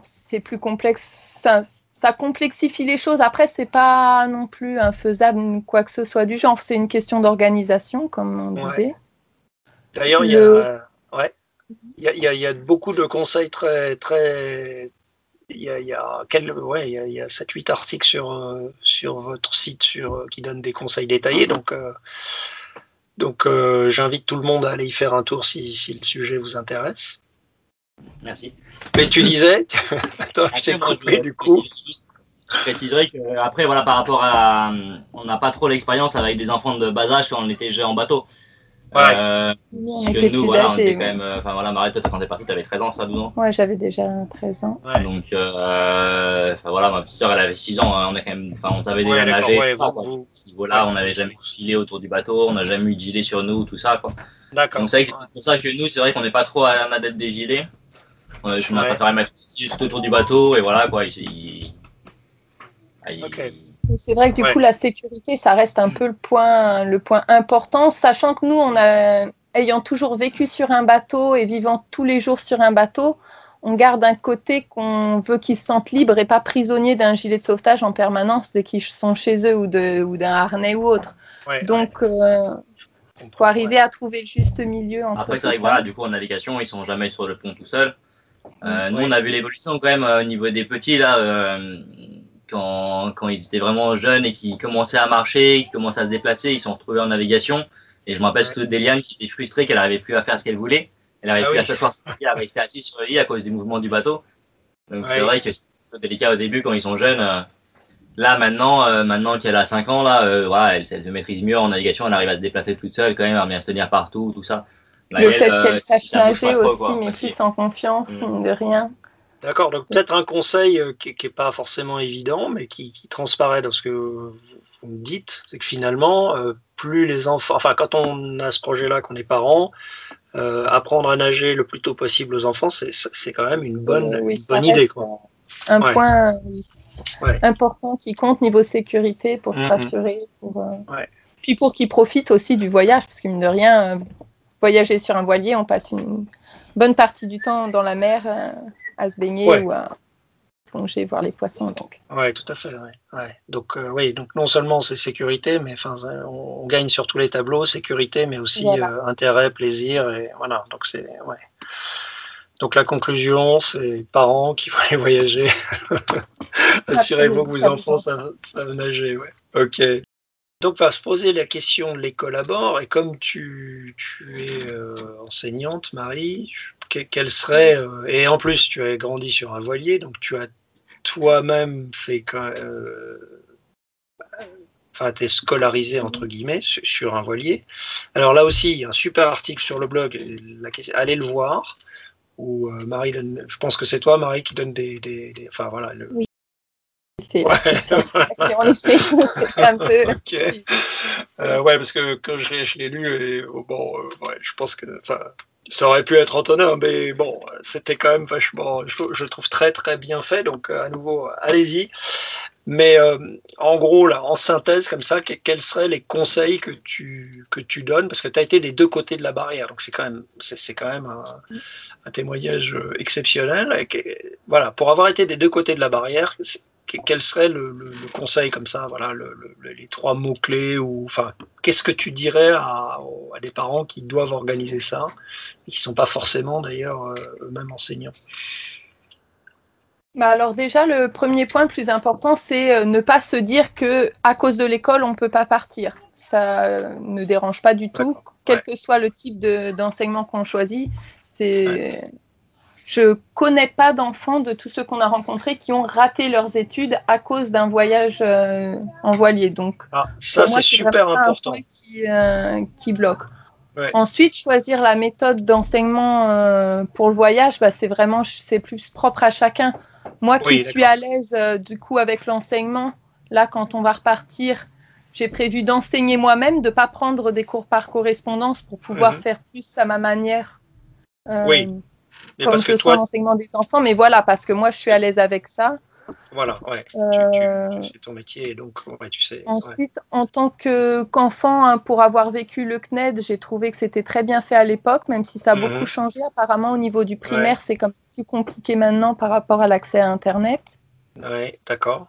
c'est plus complexe. ça complexifie les choses. Après, c'est pas non plus infaisable quoi que ce soit du genre. C'est une question d'organisation, comme on disait. D'ailleurs, il y a, il y, a, y, a, beaucoup de conseils très, très. Il y a, y a, ouais, il y a, 7-8 articles sur, euh, sur votre site sur, euh, qui donnent des conseils détaillés. Donc, euh, donc j'invite tout le monde à aller y faire un tour si, si le sujet vous intéresse. Merci. Mais tu disais Attends, je t'ai coupé du coup. Je préciserai que après voilà par rapport à on n'a pas trop l'expérience avec des enfants de bas âge quand on était en bateau. Ouais. Euh, nous, on était nous, voilà, on était quand même. Euh, enfin voilà, Marie, toi, quand t'es partie, t'avais 13 ans, ça, 12 ans Ouais, j'avais déjà 13 ans. Ouais. Donc, euh, enfin voilà, ma petite soeur, elle avait 6 ans. Hein, on a quand même, enfin, on savait déjà nager. Ouais, À ce niveau-là, on n'avait jamais filé autour du bateau, on n'a jamais eu de gilet sur nous, tout ça, quoi. D'accord. Donc, c'est pour ça que nous, c'est vrai qu'on n'est pas trop un adepte des gilets. je m'en préféré mettre juste autour du bateau et voilà, quoi. Il, il, c'est vrai que du coup, la sécurité, ça reste un peu le point, le point important, sachant que nous, on a, ayant toujours vécu sur un bateau et vivant tous les jours sur un bateau, on garde un côté qu'on veut qu'ils se sentent libres et pas prisonniers d'un gilet de sauvetage en permanence dès qu'ils sont chez eux ou, de, ou d'un harnais ou autre. Donc, euh, faut arriver à trouver le juste milieu entre Après, c'est vrai voilà, du coup, en navigation, ils sont jamais sur le pont tout seuls. Euh, nous, on a vu l'évolution quand même euh, au niveau des petits là. Euh, quand, quand ils étaient vraiment jeunes et qui commençaient à marcher, qui commençaient à se déplacer, ils sont retrouvés en navigation. Et je me rappelle ouais. d'Eliane qui était frustrée qu'elle n'arrivait plus à faire ce qu'elle voulait. Elle n'arrivait ah plus à s'asseoir sur le lit, à rester assise sur le lit à cause du mouvement du bateau. Donc c'est vrai que c'est délicat au début quand ils sont jeunes. Euh, là maintenant, euh, maintenant qu'elle a 5 ans, là, euh, voilà, elle, elle, se maîtrise mieux en navigation, elle arrive à se déplacer toute seule quand même, à bien se tenir partout, tout ça. le fait qu'elle sache nager aussi, mais plus en confiance, mm. de rien. D'accord, donc peut-être un conseil euh, qui n'est pas forcément évident, mais qui, transparaît dans ce que vous, me dites, c'est que finalement, euh, plus les enfants, enfin quand on a ce projet-là, qu'on est parent, euh, apprendre à nager le plus tôt possible aux enfants, c'est quand même une bonne, bonne idée. Quoi. Un point important qui compte niveau sécurité pour se mm-hmm. rassurer. Pour, Puis pour qu'ils profitent aussi du voyage, parce que mine de rien, voyager sur un voilier, on passe une bonne partie du temps dans la mer à se baigner ou à plonger, voir les poissons. Donc. Ouais, tout à fait. Ouais. Donc, euh, oui, donc non seulement c'est sécurité, mais enfin, on, gagne sur tous les tableaux, sécurité, mais aussi euh, intérêt, plaisir, et voilà. Donc c'est ouais. Donc la conclusion, c'est parents qui voulaient voyager. Assurez-vous que vos enfants savent, nager. Ouais. Ok. Donc va se poser la question de l'école à bord, et comme tu, tu es euh, enseignante, Marie, quelle serait euh, et en plus tu as grandi sur un voilier donc tu as toi-même fait euh, enfin t'es scolarisé entre guillemets sur, un voilier. Alors là aussi il y a un super article sur le blog la, allez le voir où euh, Marie je pense que c'est toi Marie qui donne des, des, enfin voilà le, oui. Ouais. ouais. c'est un peu. Okay. Euh, ouais, parce que quand je, l'ai lu, et, oh, bon, euh, ouais, je pense que, ça aurait pu être Antonin, mais bon, c'était quand même vachement, je, je, trouve très très bien fait, donc euh, à nouveau, allez-y. Mais euh, en gros, là, en synthèse, comme ça, quels seraient les conseils que tu, que tu donnes? Parce que tu as été des deux côtés de la barrière, donc c'est quand même, c'est, quand même un, un, témoignage exceptionnel. Et voilà, pour avoir été des deux côtés de la barrière, quel serait le, conseil comme ça Voilà, les trois mots clés ou enfin, qu'est-ce que tu dirais à, des parents qui doivent organiser ça et qui sont pas forcément d'ailleurs euh, eux-mêmes enseignants? Bah alors déjà le premier point le plus important c'est euh, ne pas se dire que à cause de l'école on peut pas partir. Ça euh, ne dérange pas du tout, quel que soit le type d'enseignement qu'on choisit. C'est je connais pas d'enfants de tous ceux qu'on a rencontrés qui ont raté leurs études à cause d'un voyage euh, en voilier. Donc, ah, ça c'est super important. Un qui, euh, qui bloque. Ensuite, choisir la méthode d'enseignement euh, pour le voyage, bah, c'est vraiment c'est plus propre à chacun. Moi qui suis à l'aise du coup avec l'enseignement, là quand on va repartir, j'ai prévu d'enseigner moi-même, de pas prendre des cours par correspondance pour pouvoir mhm. faire plus à ma manière. oui comme que, toi... l'enseignement des enfants, mais voilà, parce que moi, je suis à l'aise avec ça. Voilà, ouais. Euh... c'est ton métier, donc ouais, tu sais. Ensuite, en tant qu'enfant, hein, pour avoir vécu le CNED, j'ai trouvé que c'était très bien fait à l'époque, même si ça a mhm. beaucoup changé. Apparemment, au niveau du primaire, c'est comme plus compliqué maintenant par rapport à l'accès à Internet. Oui, d'accord.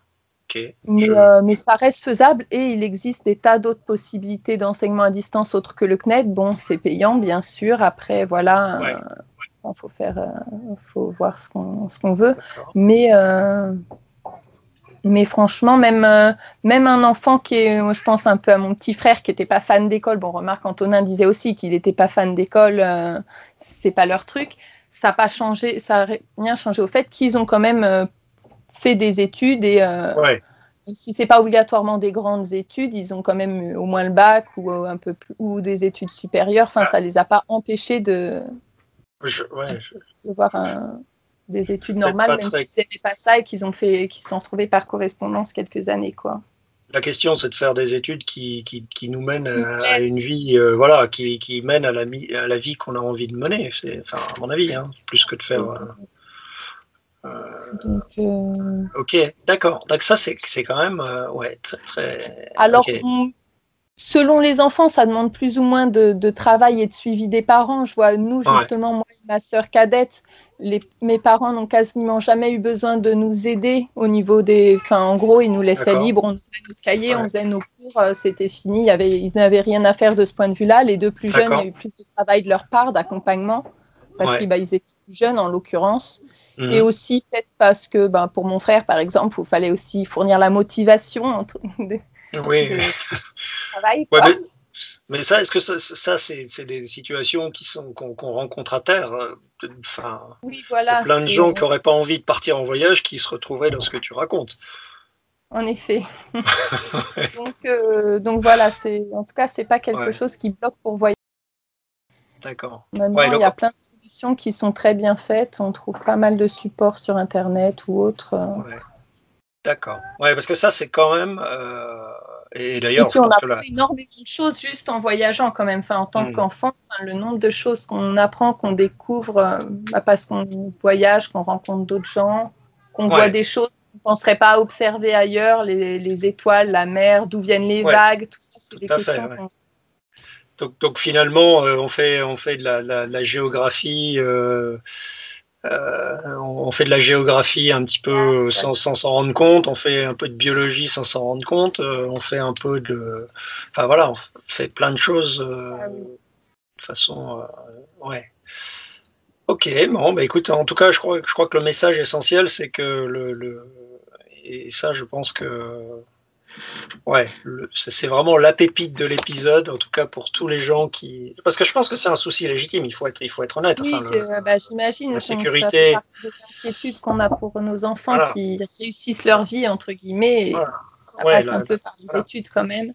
Mais, euh, mais, ça reste faisable et il existe des tas d'autres possibilités d'enseignement à distance autres que le CNET. Bon, c'est payant, bien sûr. Après, voilà, il faut faire, faut voir ce qu'on veut. Mais mais franchement, même, euh, même un enfant qui est, je pense un peu à mon petit frère qui n'était pas fan d'école, bon, remarque, Antonin disait aussi qu'il n'était pas fan d'école, euh, c'est pas leur truc. Ça n'a pas changé, ça n'a rien changé au fait qu'ils ont quand même euh, fait des études et ouais. si c'est pas obligatoirement des grandes études, ils ont quand même au moins le bac ou un peu plus, ou des études supérieures. Enfin, ça les a pas empêchés de, de voir un, des études normales, même si ce pas ça et qu'ils ont fait, qu'ils se sont retrouvés par correspondance quelques années, quoi. La question, c'est de faire des études qui, qui, nous mènent à, une vie, euh, voilà, qui, qui mènent à la, à la vie qu'on a envie de mener. C'est, enfin, à mon avis, hein, plus que de faire. Euh, euh, ok, d'accord. Donc ça, c'est, c'est quand même, ouais, très, très. Alors, selon les enfants, ça demande plus ou moins de, travail et de suivi des parents. Je vois, nous, justement, moi et ma sœur cadette, mes parents n'ont quasiment jamais eu besoin de nous aider au niveau des. Enfin, en gros, ils nous laissaient libres, on faisait notre cahier, on faisait nos cours, euh, c'était fini. y avait, ils n'avaient rien à faire de ce point de vue-là. Les deux plus jeunes, il y a eu plus de travail de leur part, d'accompagnement, parce qu'ils bah, étaient plus jeunes en l'occurrence. Mhm. Et aussi, peut-être parce que ben, pour mon frère, par exemple, il fallait aussi fournir la motivation. Entre... oui. travail, mais ça, est-ce que ça, ça c'est des situations qui sont qu'on rencontre à terre euh, Enfin, oui, voilà, plein de gens qui n'auraient pas envie de partir en voyage qui se retrouveraient dans ce que tu racontes. En effet. donc, euh, donc voilà, c'est en tout cas, c'est pas quelque chose qui bloque pour voyager. D'accord. Maintenant, il y a plein de solutions qui sont très bien faites. On trouve pas mal de supports sur Internet ou autres. D'accord. Ouais, parce que ça, c'est quand même. Euh, et d'ailleurs, on a énormément de choses juste en voyageant quand même. Enfin, en tant hmm. qu'enfant, le nombre de choses qu'on apprend, qu'on découvre, euh, bah, parce qu'on voyage, qu'on rencontre d'autres gens, qu'on voit des choses qu'on ne penserait pas observer ailleurs, les, étoiles, la mer, d'où viennent les vagues, tout ça, c'est des questions. donc, donc, finalement, euh, on fait on fait de la, la, géographie. Euh, on fait de la géographie un petit peu sans s'en rendre compte, on fait un peu de biologie sans s'en rendre compte, euh, on fait un peu de, enfin voilà, on fait plein de choses euh, ah de façon, ouais. Ok, bon, bah écoute, en tout cas, je crois, je crois que le message essentiel, c'est que le, le, et ça, je pense que ouais, c'est vraiment la pépite de l'épisode, en tout cas pour tous les gens qui. Parce que je pense que c'est un souci légitime, il faut être, il faut être honnête. Oui, bah, j'imagine. La sécurité. C'est qu'on a pour nos enfants qui réussissent leur vie, entre guillemets, et ça passe un peu par les études quand même.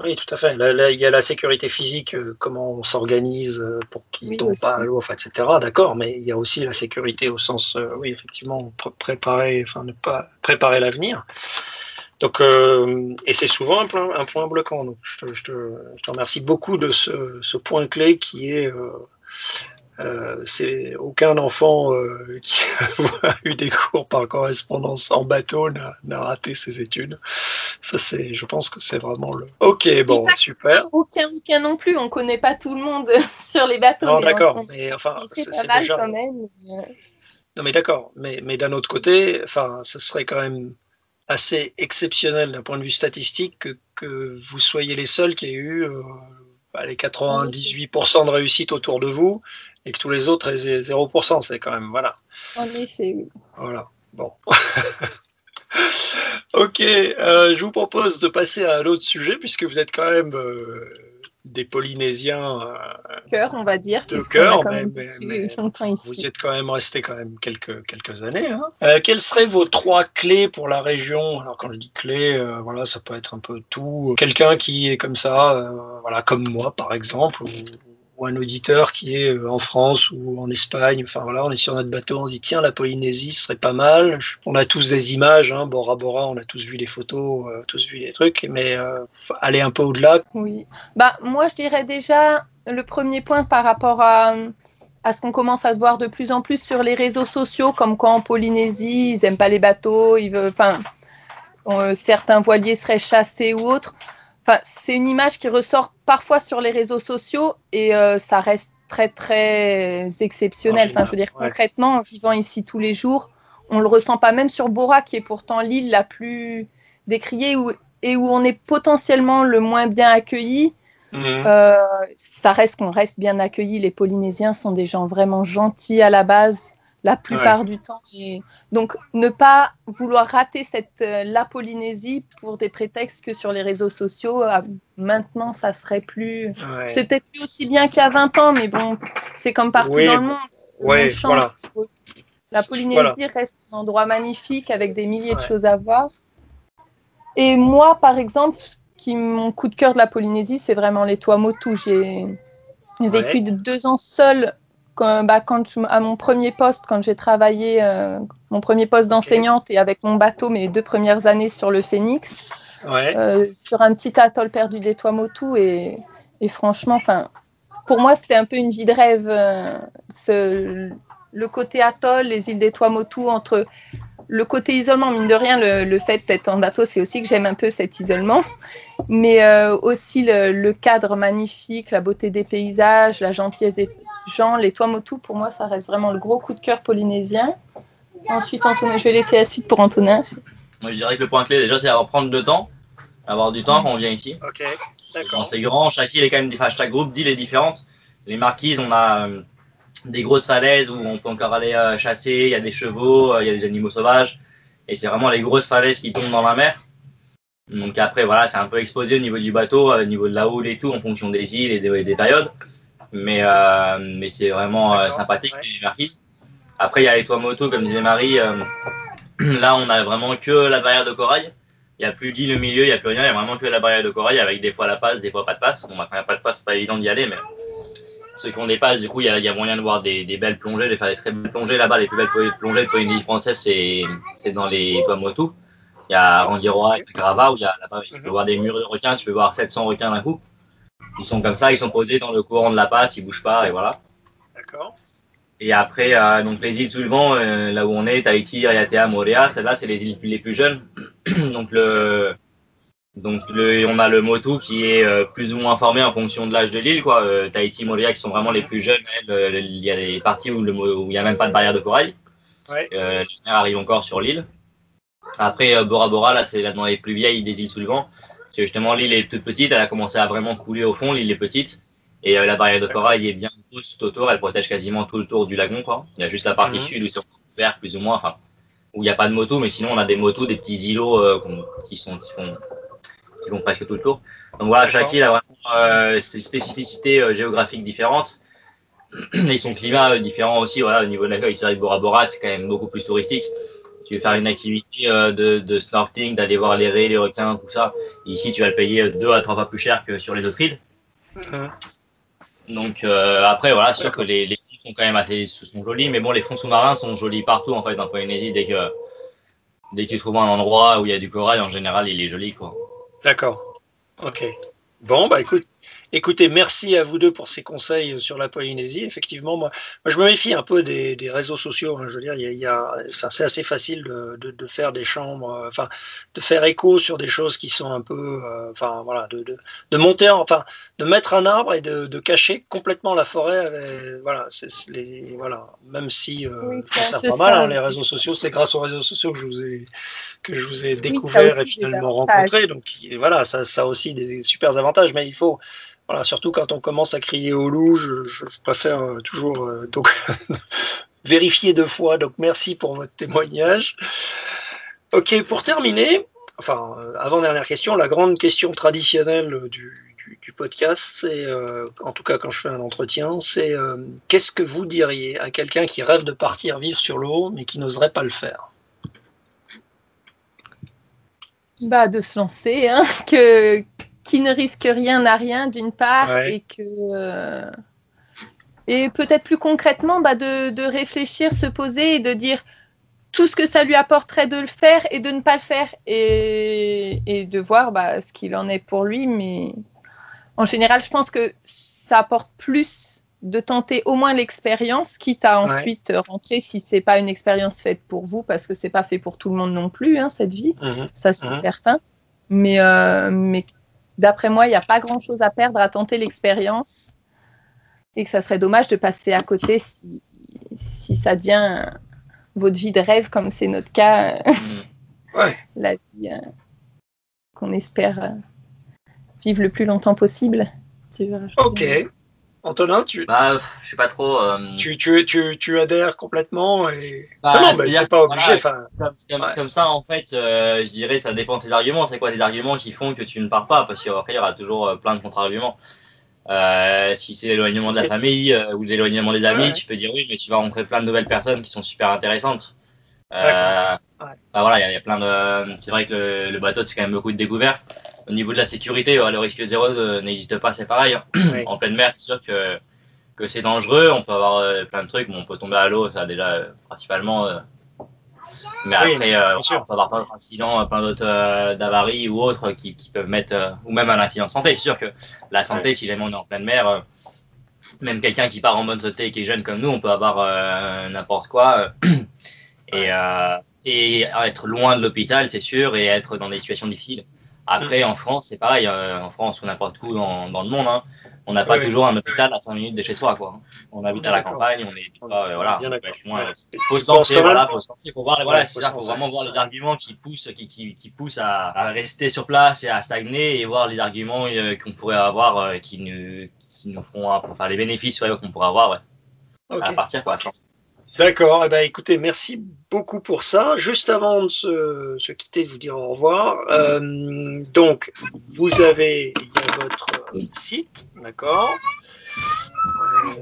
Oui, tout à fait. Là, il y a la sécurité physique, euh, comment on s'organise euh, pour qu'ils ne tombent pas à l'eau, etc. D'accord, mais il y a aussi la sécurité au sens, euh, oui, effectivement, préparer, enfin, ne pas préparer l'avenir. Donc, euh, et c'est souvent un point, un point bloquant. Donc, je te, je, te, je te, remercie beaucoup de ce, ce point clé qui est, euh, euh, c'est aucun enfant qui a eu des cours par correspondance en bateau n'a raté ses études. Ça, c'est, je pense que c'est vraiment le. Ok, bon, super. Aucun, aucun non plus. On connaît pas tout le monde sur les bateaux. Non, d'accord, mais enfin, c'est déjà. Quand même. Non, mais d'accord, mais, mais d'un autre côté, enfin, ce serait quand même assez exceptionnel d'un point de vue statistique que, que, vous soyez les seuls qui aient eu euh, bah, les 98% de réussite autour de vous et que tous les autres aient 0%. C'est quand même, voilà. En effet, oui. Voilà, bon. ok, euh, je vous propose de passer à un autre sujet puisque vous êtes quand même euh, des Polynésiens euh, cœur, on va dire, de cœur, mais, vous êtes quand même resté quand même quelques quelques années. Hein. Euh, quelles seraient vos trois clés pour la région? Alors quand je dis clés, euh, voilà, ça peut être un peu tout. Quelqu'un qui est comme ça, voilà, comme moi par exemple, ou, ou un auditeur qui est euh, en France ou en Espagne, enfin voilà, on est sur notre bateau, on se dit tiens la Polynésie serait pas mal. On a tous des images, hein, Bora Bora, on a tous vu les photos, euh, tous vu les trucs, mais euh, aller un peu au-delà. Oui, bah moi je dirais déjà le premier point par rapport à à ce qu'on commence à se voir de plus en plus sur les réseaux sociaux, comme quand en Polynésie, ils aiment pas les bateaux, enfin, certains voiliers seraient chassés ou autres c'est une image qui ressort parfois sur les réseaux sociaux et euh, ça reste très très exceptionnel. Enfin, je veux dire concrètement, en vivant ici tous les jours, on le ressent pas même sur Bora, qui est pourtant l'île la plus décriée et où on est potentiellement le moins bien accueilli. Mhm. Euh, ça reste qu'on reste bien accueilli. Les Polynésiens sont des gens vraiment gentils à la base, la plupart du temps. Et donc, ne pas vouloir rater cette, euh, la Polynésie pour des prétextes que sur les réseaux sociaux, euh, maintenant, ça serait plus. C'est peut-être plus aussi bien qu'il y a 20 ans, mais bon, c'est comme partout dans le monde. Voilà. La Polynésie reste un endroit magnifique avec des milliers de choses à voir. Et moi, par exemple, qui mon coup de cœur de la Polynésie, c'est vraiment les Tuamotu. J'ai vécu deux ans seule quand, bah, quand à mon premier poste, quand j'ai travaillé euh, mon premier poste d'enseignante et avec mon bateau mes deux premières années sur le Phoenix, euh, sur un petit atoll perdu des Tuamotu et, et franchement, enfin, pour moi, c'était un peu une vie de rêve. Euh, ce, le côté atoll, les îles des Tuamotu, entre le côté isolement, mine de rien, le, fait d'être en bateau, c'est aussi que j'aime un peu cet isolement, mais euh, aussi le, cadre magnifique, la beauté des paysages, la gentillesse des gens, les Tuamotu, pour moi, ça reste vraiment le gros coup de cœur polynésien. Ensuite, Antonin, je vais laisser la suite pour Antonin. Moi, je dirais que le point clé, déjà, c'est avoir prendre le temps, avoir du temps quand on vient ici. Ok, d'accord. C'est grand, chaque île est quand même, enfin, chaque groupe d'îles est différente. Les marquises, on a euh, des grosses falaises où on peut encore aller euh, chasser, il y a des chevaux, euh, il y a des animaux sauvages, et c'est vraiment les grosses falaises qui tombent dans la mer. Donc après, voilà, c'est un peu exposé au niveau du bateau, au niveau de la houle et tout, en fonction des îles et des, périodes. Mais, euh, mais c'est vraiment sympathique, les marquises. Après, il y a les toits moto, comme disait Marie. là, on a vraiment que la barrière de corail. Il n'y a plus d'île au milieu, il n'y a plus rien, il n'y a vraiment que la barrière de corail avec des fois la passe, des fois pas de passe. Bon, bah, quand il n'y a pas de passe, c'est pas évident d'y aller, mais ceux qui ont des passes, du coup, il y, a moyen de voir des, belles plongées, de faire des très belles plongées là-bas. Les plus belles plongées de Polynésie française, c'est dans les Tuamotu. Il y a Rangiroa et Grava où il y a là-bas, tu peux mhm. voir des murs de requins, tu peux voir 700 requins d'un coup. Ils sont comme ça, ils sont posés dans le courant de la passe, ils bougent pas et voilà. D'accord. Et après, euh, donc les îles sous le vent, euh, là où on est, Tahiti, Ayatea, Morea, celles-là, c'est les îles les plus jeunes. donc le, donc on a le Motu qui est euh, plus ou moins formé en fonction de l'âge de l'île, quoi. Euh, Tahiti, Moria qui sont vraiment les plus jeunes. Euh, il y a des parties où, il n'y a même pas de barrière de corail. Ouais. Euh, arrive encore sur l'île. Après Bora Bora, là c'est dans les plus vieilles des îles sous le vent. Parce que justement l'île est toute petite, elle a commencé à vraiment couler au fond, l'île est petite. Et la barrière de corail est bien grosse tout autour, elle protège quasiment tout le tour du lagon, quoi. Il y a juste la partie mhm. sud où c'est vert plus ou moins, enfin où il n'y a pas de moto, mais sinon on a des motos, des petits îlots qui sont qui font qui vont presque tout le tour. Donc voilà, chaque île a vraiment euh, ses spécificités euh, géographiques différentes et son climat euh, différent aussi. Voilà, au niveau de l'accueil, c'est vrai que Bora Bora, c'est quand même beaucoup plus touristique. tu veux faire une activité de, de snorkeling, d'aller voir les raies, les requins, tout ça, ici tu vas le payer deux à trois fois plus cher que sur les autres îles. Donc après, voilà, sûr que les, les fonds sont quand même assez sont jolis, mais bon, les fonds sous-marins sont jolis partout en fait en Polynésie. Dès que dès que tu trouves un endroit où il y a du corail, en général, il est joli quoi. D'accord. Ok. Bon, bah écoute, Écoutez, merci à vous deux pour ces conseils sur la Polynésie. Effectivement, moi, moi je me méfie un peu des, des réseaux sociaux. Hein. Je veux dire, il y a, enfin, c'est assez facile de, de, de, faire des chambres, euh, enfin, de faire écho sur des choses qui sont un peu, euh, enfin, voilà, de, de, de, monter, enfin, de mettre un arbre et de, de cacher complètement la forêt. Avec, voilà, c'est, les, voilà, même si euh, ça sert pas mal, hein, les réseaux sociaux, c'est grâce aux réseaux sociaux que je vous ai que je vous ai découvert et finalement rencontré. Donc voilà, ça, ça a aussi des super avantages, mais il faut voilà, surtout quand on commence à crier au loup, je, préfère euh, toujours euh, donc vérifier deux fois. Donc merci pour votre témoignage. Ok, pour terminer, enfin euh, avant dernière question, la grande question traditionnelle du, du, podcast, c'est en tout cas quand je fais un entretien, c'est qu'est-ce que vous diriez à quelqu'un qui rêve de partir vivre sur l'eau mais qui n'oserait pas le faire? Bah de se lancer, hein, que qui ne risque rien à rien d'une part et que euh, et peut-être plus concrètement bah, de, réfléchir, se poser et de dire tout ce que ça lui apporterait de le faire et de ne pas le faire et, et de voir bah, ce qu'il en est pour lui. Mais en général, je pense que ça apporte plus de tenter au moins l'expérience, quitte à ensuite rentrer si c'est pas une expérience faite pour vous, parce que c'est pas fait pour tout le monde non plus, hein, cette vie, mhm. ça c'est mhm. certain. Mais, euh, mais d'après moi, il n'y a pas grand-chose à perdre à tenter l'expérience et que ça serait dommage de passer à côté si, ça devient votre vie de rêve, comme c'est notre cas, mm. la vie qu'on espère vivre le plus longtemps possible. ok. Antonin, tu. Bah, je sais pas trop. Euh, tu, tu, tu, tu, adhères complètement et. Bah, non, mais c'est pas obligé. comme, ça, en fait, euh, je dirais, ça dépend de tes arguments. C'est quoi les arguments qui font que tu ne pars pas? Parce qu'après, il y aura toujours euh, plein de contre-arguments. si c'est l'éloignement de la famille ou l'éloignement des amis, tu peux dire oui, mais tu vas rencontrer plein de nouvelles personnes qui sont super intéressantes. Bah, voilà, il y, a plein de. C'est vrai que le bateau, c'est quand même beaucoup de découvertes au niveau de la sécurité, le risque zéro euh, n'existe pas, c'est pareil. Hein. En pleine mer, c'est sûr que, que c'est dangereux. On peut avoir euh, plein de trucs. Bon, on peut tomber à l'eau, ça déjà euh, principalement. mais après, on peut avoir plein d'autres incidents, plein d'autres d'avaries ou autres qui, qui, peuvent mettre, ou même un accident de santé. C'est sûr que la santé, si jamais on est en pleine mer, même quelqu'un qui part en bonne santé et qui est jeune comme nous, on peut avoir n'importe quoi. et, et être loin de l'hôpital, c'est sûr, et être dans des situations difficiles. Après, en France, c'est pareil. Euh, en France ou n'importe où dans, dans, le monde, hein, on n'a pas toujours un hôpital à 5 minutes de chez soi. Quoi. On habite à la campagne, on est pas, euh, voilà. Il faut se lancer, voilà, faut se lancer, faut voir, voilà, faut, faut vraiment voir les arguments qui poussent, qui, qui, qui poussent à, à, rester sur place et à stagner, et voir les arguments euh, qu'on pourrait avoir, qui nous, qui nous font, enfin, les bénéfices qu'on pourrait avoir, ouais. À partir, quoi, D'accord, eh ben, écoutez, merci beaucoup pour ça. Juste avant de se, quitter, de vous dire au revoir. Euh, donc, vous avez votre site, d'accord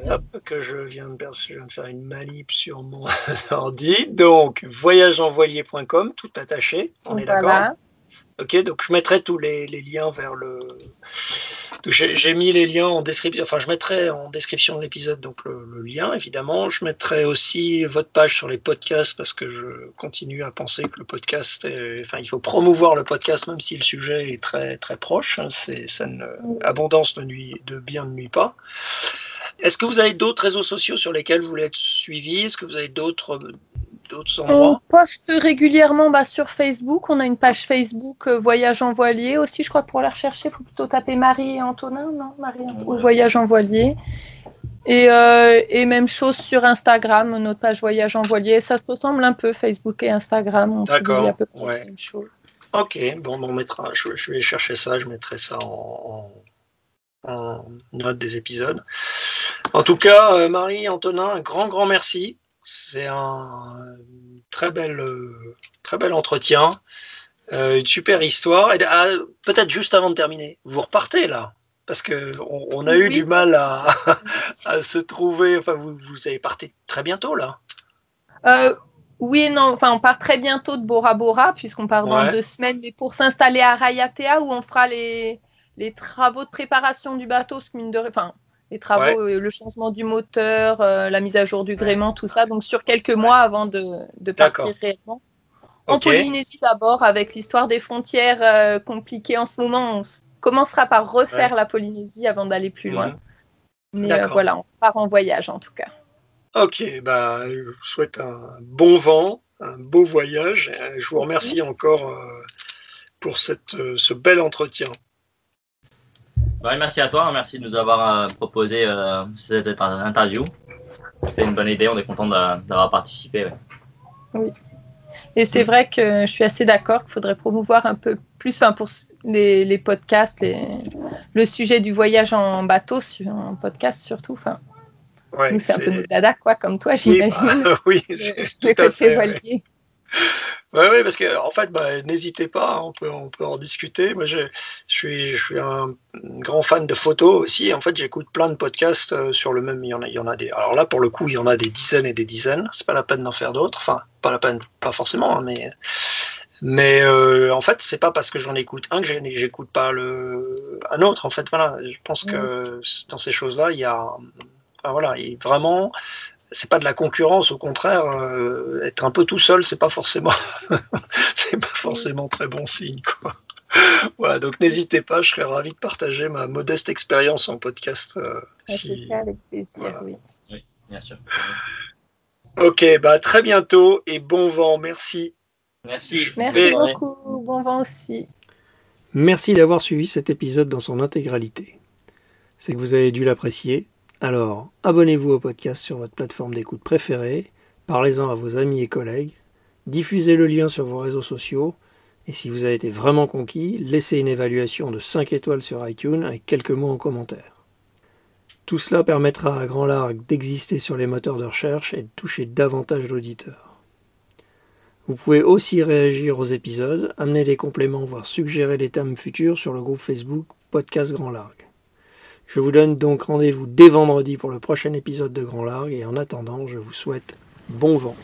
euh, que je viens, de, je viens de faire une manip sur mon ordi. Donc, voyageenvoilier.com, tout attaché, on est d'accord Ok, donc je mettrai tous les, liens vers le. J'ai mis les liens en description, enfin je mettrai en description de l'épisode donc le, lien évidemment. Je mettrai aussi votre page sur les podcasts parce que je continue à penser que le podcast, enfin il faut promouvoir le podcast même si le sujet est très proche. Hein, c'est ça ne, abondance nuit, de bien ne nuit pas. Est-ce que vous avez d'autres réseaux sociaux sur lesquels vous voulez être suivi? Est-ce que vous avez d'autres on poste régulièrement bah, sur Facebook. On a une page Facebook euh, Voyage en voilier aussi. Je crois que pour la rechercher, il faut plutôt taper Marie et Antonin, non? Marie ou Voyage en voilier. Euh, et, même chose sur Instagram, notre page Voyage en voilier. Ça se ressemble un peu, Facebook et Instagram. D'accord. à peu près la même chose. Ok, bon, on mettra, je, vais chercher ça, je mettrai ça en, note des épisodes. En tout cas, euh, Marie, Antonin, un grand, grand merci. C'est un très bel, très bel entretien, euh, une super histoire. Et ah, peut-être juste avant de terminer, vous repartez là, parce que on, a eu du mal à, se trouver. Enfin, vous, vous allez partir très bientôt là. Euh, oui non. Enfin, on part très bientôt de Bora Bora puisqu'on part dans deux semaines, mais pour s'installer à Rayatea où on fera les, les travaux de préparation du bateau, ce mine de, enfin les travaux, euh, le changement du moteur, euh, la mise à jour du gréement, tout ça. Donc sur quelques mois avant de, partir réellement. En Polynésie d'abord, avec l'histoire des frontières euh, compliquées en ce moment, on commencera par refaire la Polynésie avant d'aller plus loin. Mhm. Mais voilà, on part en voyage en tout cas. Ok, bah, je vous souhaite un bon vent, un beau voyage. Je vous remercie encore pour cette, ce bel entretien merci à toi, merci de nous avoir euh, proposé euh, cette interview. C'est une bonne idée, on est content d'avoir participé. Oui. Et c'est vrai que je suis assez d'accord qu'il faudrait promouvoir un peu plus pour les, podcasts, le sujet du voyage en bateau, sur, en podcast surtout. Enfin, c'est un peu notre dada, quoi, comme toi, j'imagine. Oui, c'est tout à fait. Oui, ouais, parce que en fait, bah, n'hésitez pas, on peut, on peut en discuter. Moi, je, je suis, je suis un grand fan de photos aussi. En fait, j'écoute plein de podcasts euh, sur le même. Il y en a, il y en a des. Alors là, pour le coup, il y en a des dizaines et des dizaines. C'est pas la peine d'en faire d'autres. Enfin, pas la peine, pas forcément, hein, mais. Mais euh, en fait, c'est pas parce que j'en écoute un que j'écoute pas le un autre. En fait, voilà, je pense que dans ces choses-là, il y a, enfin, voilà, il, vraiment, c'est pas de la concurrence, au contraire, euh, être un peu tout seul, c'est pas forcément, c'est pas forcément très bon signe, quoi. Voilà, donc n'hésitez pas, je serais ravi de partager ma modeste expérience en podcast. Euh, si... avec plaisir, oui. Oui, bien sûr. Ok, bah très bientôt et bon vent, merci. Merci. Merci beaucoup, bon vent aussi. Merci d'avoir suivi cet épisode dans son intégralité. C'est que vous avez dû l'apprécier alors, abonnez-vous au podcast sur votre plateforme d'écoute préférée, Parlez-en à vos amis et collègues, diffusez le lien sur vos réseaux sociaux, et si vous avez été vraiment conquis, laissez une évaluation de 5 étoiles sur iTunes avec quelques mots en commentaire. Tout cela permettra à Grand Largue d'exister sur les moteurs de recherche et de toucher davantage d'auditeurs. Vous pouvez aussi réagir aux épisodes, amener des compléments, voire suggérer des thèmes futurs sur le groupe Facebook Podcast Grand Largue. Je vous donne donc rendez-vous dès vendredi pour le prochain épisode de Grand Largue et en attendant, je vous souhaite bon vent.